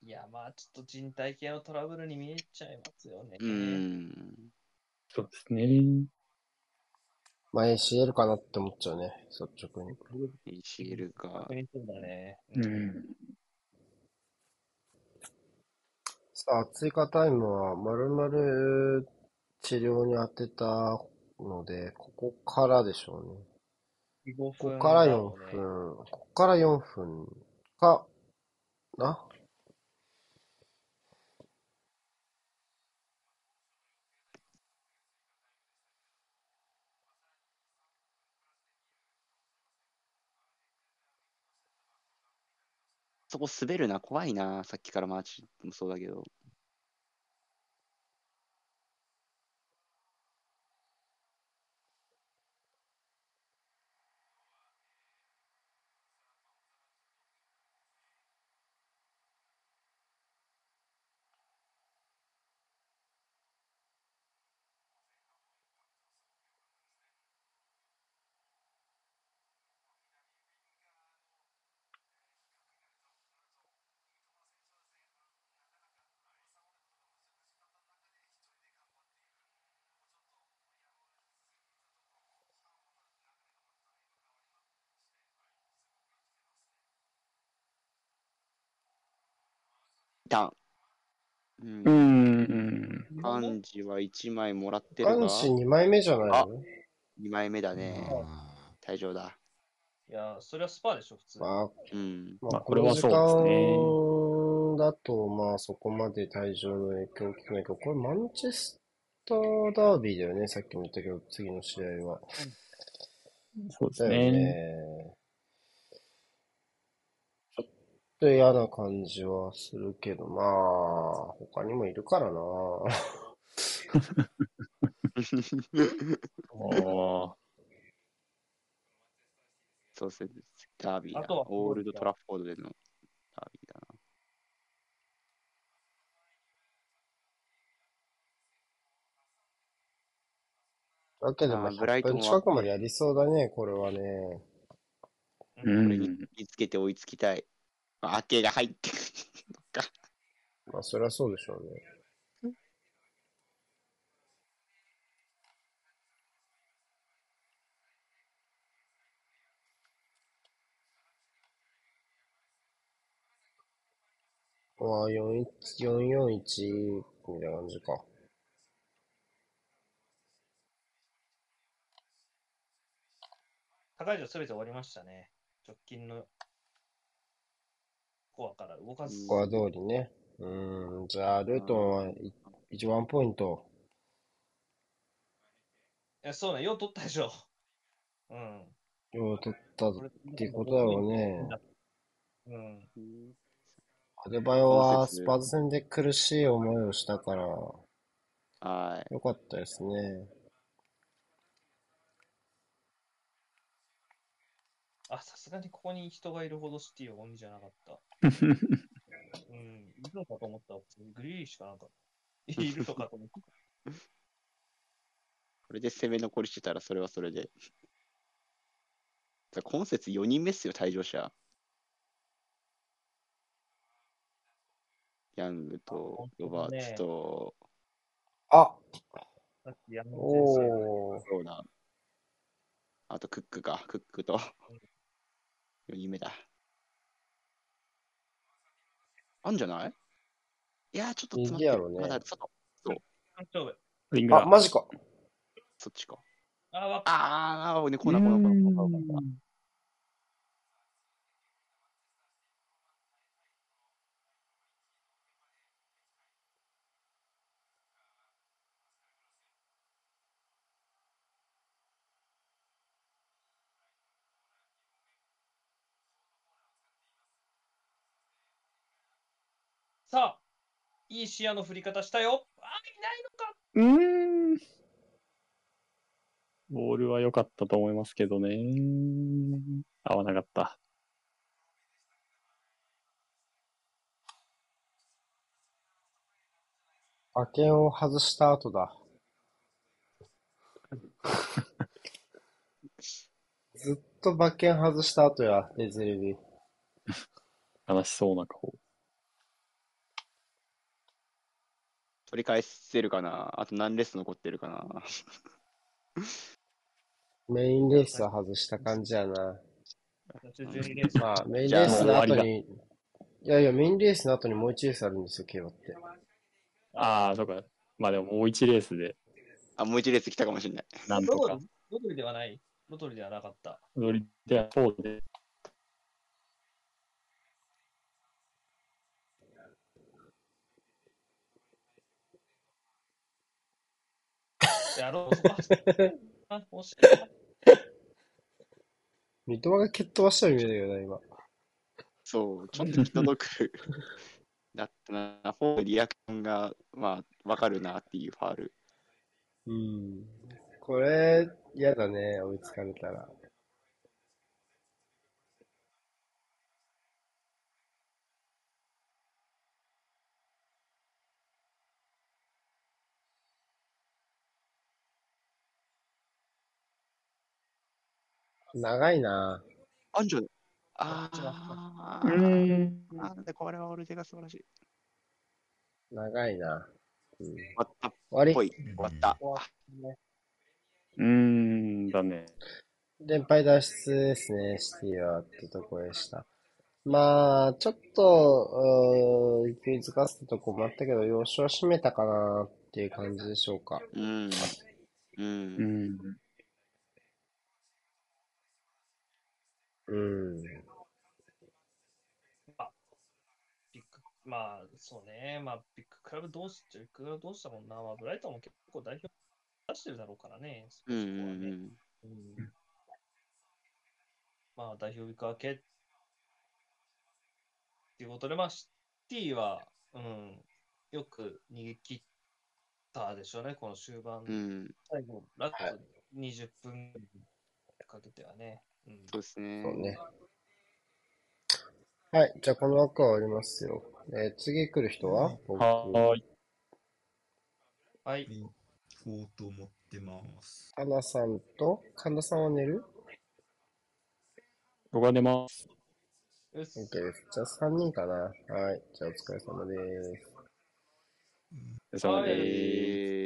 いや、まあ、ちょっと人体系のトラブルに見えちゃいますよね。うーん。そうですね。まあ ACL かなって思っちゃうね、率直に。ACL か確。認そうだね。うん。さあ、追加タイムは、まるまる治療に当てたので、ここからでしょうね。5こ分こから4だろうね分、ここから4分かな？そこ滑るな、怖いな。さっきからマーチもそうだけど。ターン。うんう。ん。漢字は1枚もらってるが男子2枚目じゃないあの2枚目だね。あ退場だ。いや、それはスパでしょ、普通。まあ、うん。まあ、まあこれはそうですね間だと、まあ、そこまで退場の影響大きくないけど、これマンチェスターダービーだよね、さっきも言ったけど、次の試合は。そうですだよね。ね。ちょっと嫌な感じはするけど、まあ、他にもいるからな。ああ。そうですね。ダービーだあとは。オールドトラッフォードでのダービーだな。わけでもあーブライ100トン近くまでやりそうだね、これはね。うこれにん。見つけて追いつきたい。まあ、明けが入ってくる のか。まあ、そりゃそうでしょうね。まあ、4-1 441みたいな感じか。高い上すべて終わりましたね。直近のコアから動かず。ここは通りね。うーん、じゃあ、ルートンはい1ワンポイント。いや、そうね、よう取ったでしょ。うん。よう取ったってことだろうね。うん。アデバヨはスパーズ戦で苦しい思いをしたから、はい。よかったですね。あ、さすがにここに人がいるほどシティは鬼じゃなかった。うん。いるのかと思ったら、グリーリッシュかなんか。いるのかと思った。これで攻め残りしてたらそれはそれで。今節4人目っすよ、退場者。ヤングとロバーツと、あさっき山本先生おー。そうだ。あとクックか、クックと4人目だ。あんじゃない？いやー、ちょっと詰まってる。ねまだ外、半勝負。リあ、マジか。そっちか。あ、わかあー、ね、コーナーコーナーコーナーコーナーコーナーコーナー。さあ、いい視野の振り方したよ。あ、いないのか。うーん。ボールは良かったと思いますけどね。合わなかった。馬券を外した後だ。ずっと馬券外した後や、レズレビ。悲しそうな顔。取り返せるかな？あと何レース残ってるかな？メインレースは外した感じやな。私12レース。まあ、メインレースの後に、いやいや、メインレースの後にもう1レースあるんですよ、競馬って。ああ、そうか。まあでももう1レースで。あ、もう一列来たかもしれない。なんとかロトリ。ではないロトリではなかった。ノリではそうで。やろう。しい。三笘が蹴っ飛ばしたように見えたけどな、今。そう、ちょっと届く。だったな、フォーのリアクションが、まあ、わかるなっていうファール。うん。これ、嫌だね、追いつかれたら。長いな。アンジョあこっちがあうーん。なんでこれはオルテが素晴らしい。長いな。うん、終終わったっわりぽい。終わった。うーんだね。連敗脱出ですね、シティはってとこでした。まあ、ちょっと、うー勢いづかせたとこもあったけど、要所は締めたかなっていう感じでしょうか。うん。う。うんん。うん。ビッグ、まあ、そうね。まあ、ビッグクラブ同士っちゃビッグクラブ同士だもんな。まあ、ブライトンも結構代表出してるだろうからね。そこうん。うそこはね。ん。うんまあ、代表ウィーク明けっていうことで、まあ、シティは、うん、よく逃げ切ったでしょうね、この終盤。うん。最後、ラスはいト20分かけてはね。うん、そうですね。そうね。はい、じゃあこの枠は終わりますよ。えー次来る人は？僕。はーい。はい。フォート持ってます。花さんと神田さんは寝る？僕が出ます。よし ?OK です。じゃあ3人かな。はい。じゃあお疲れ様です。うんお疲れ様はいです。え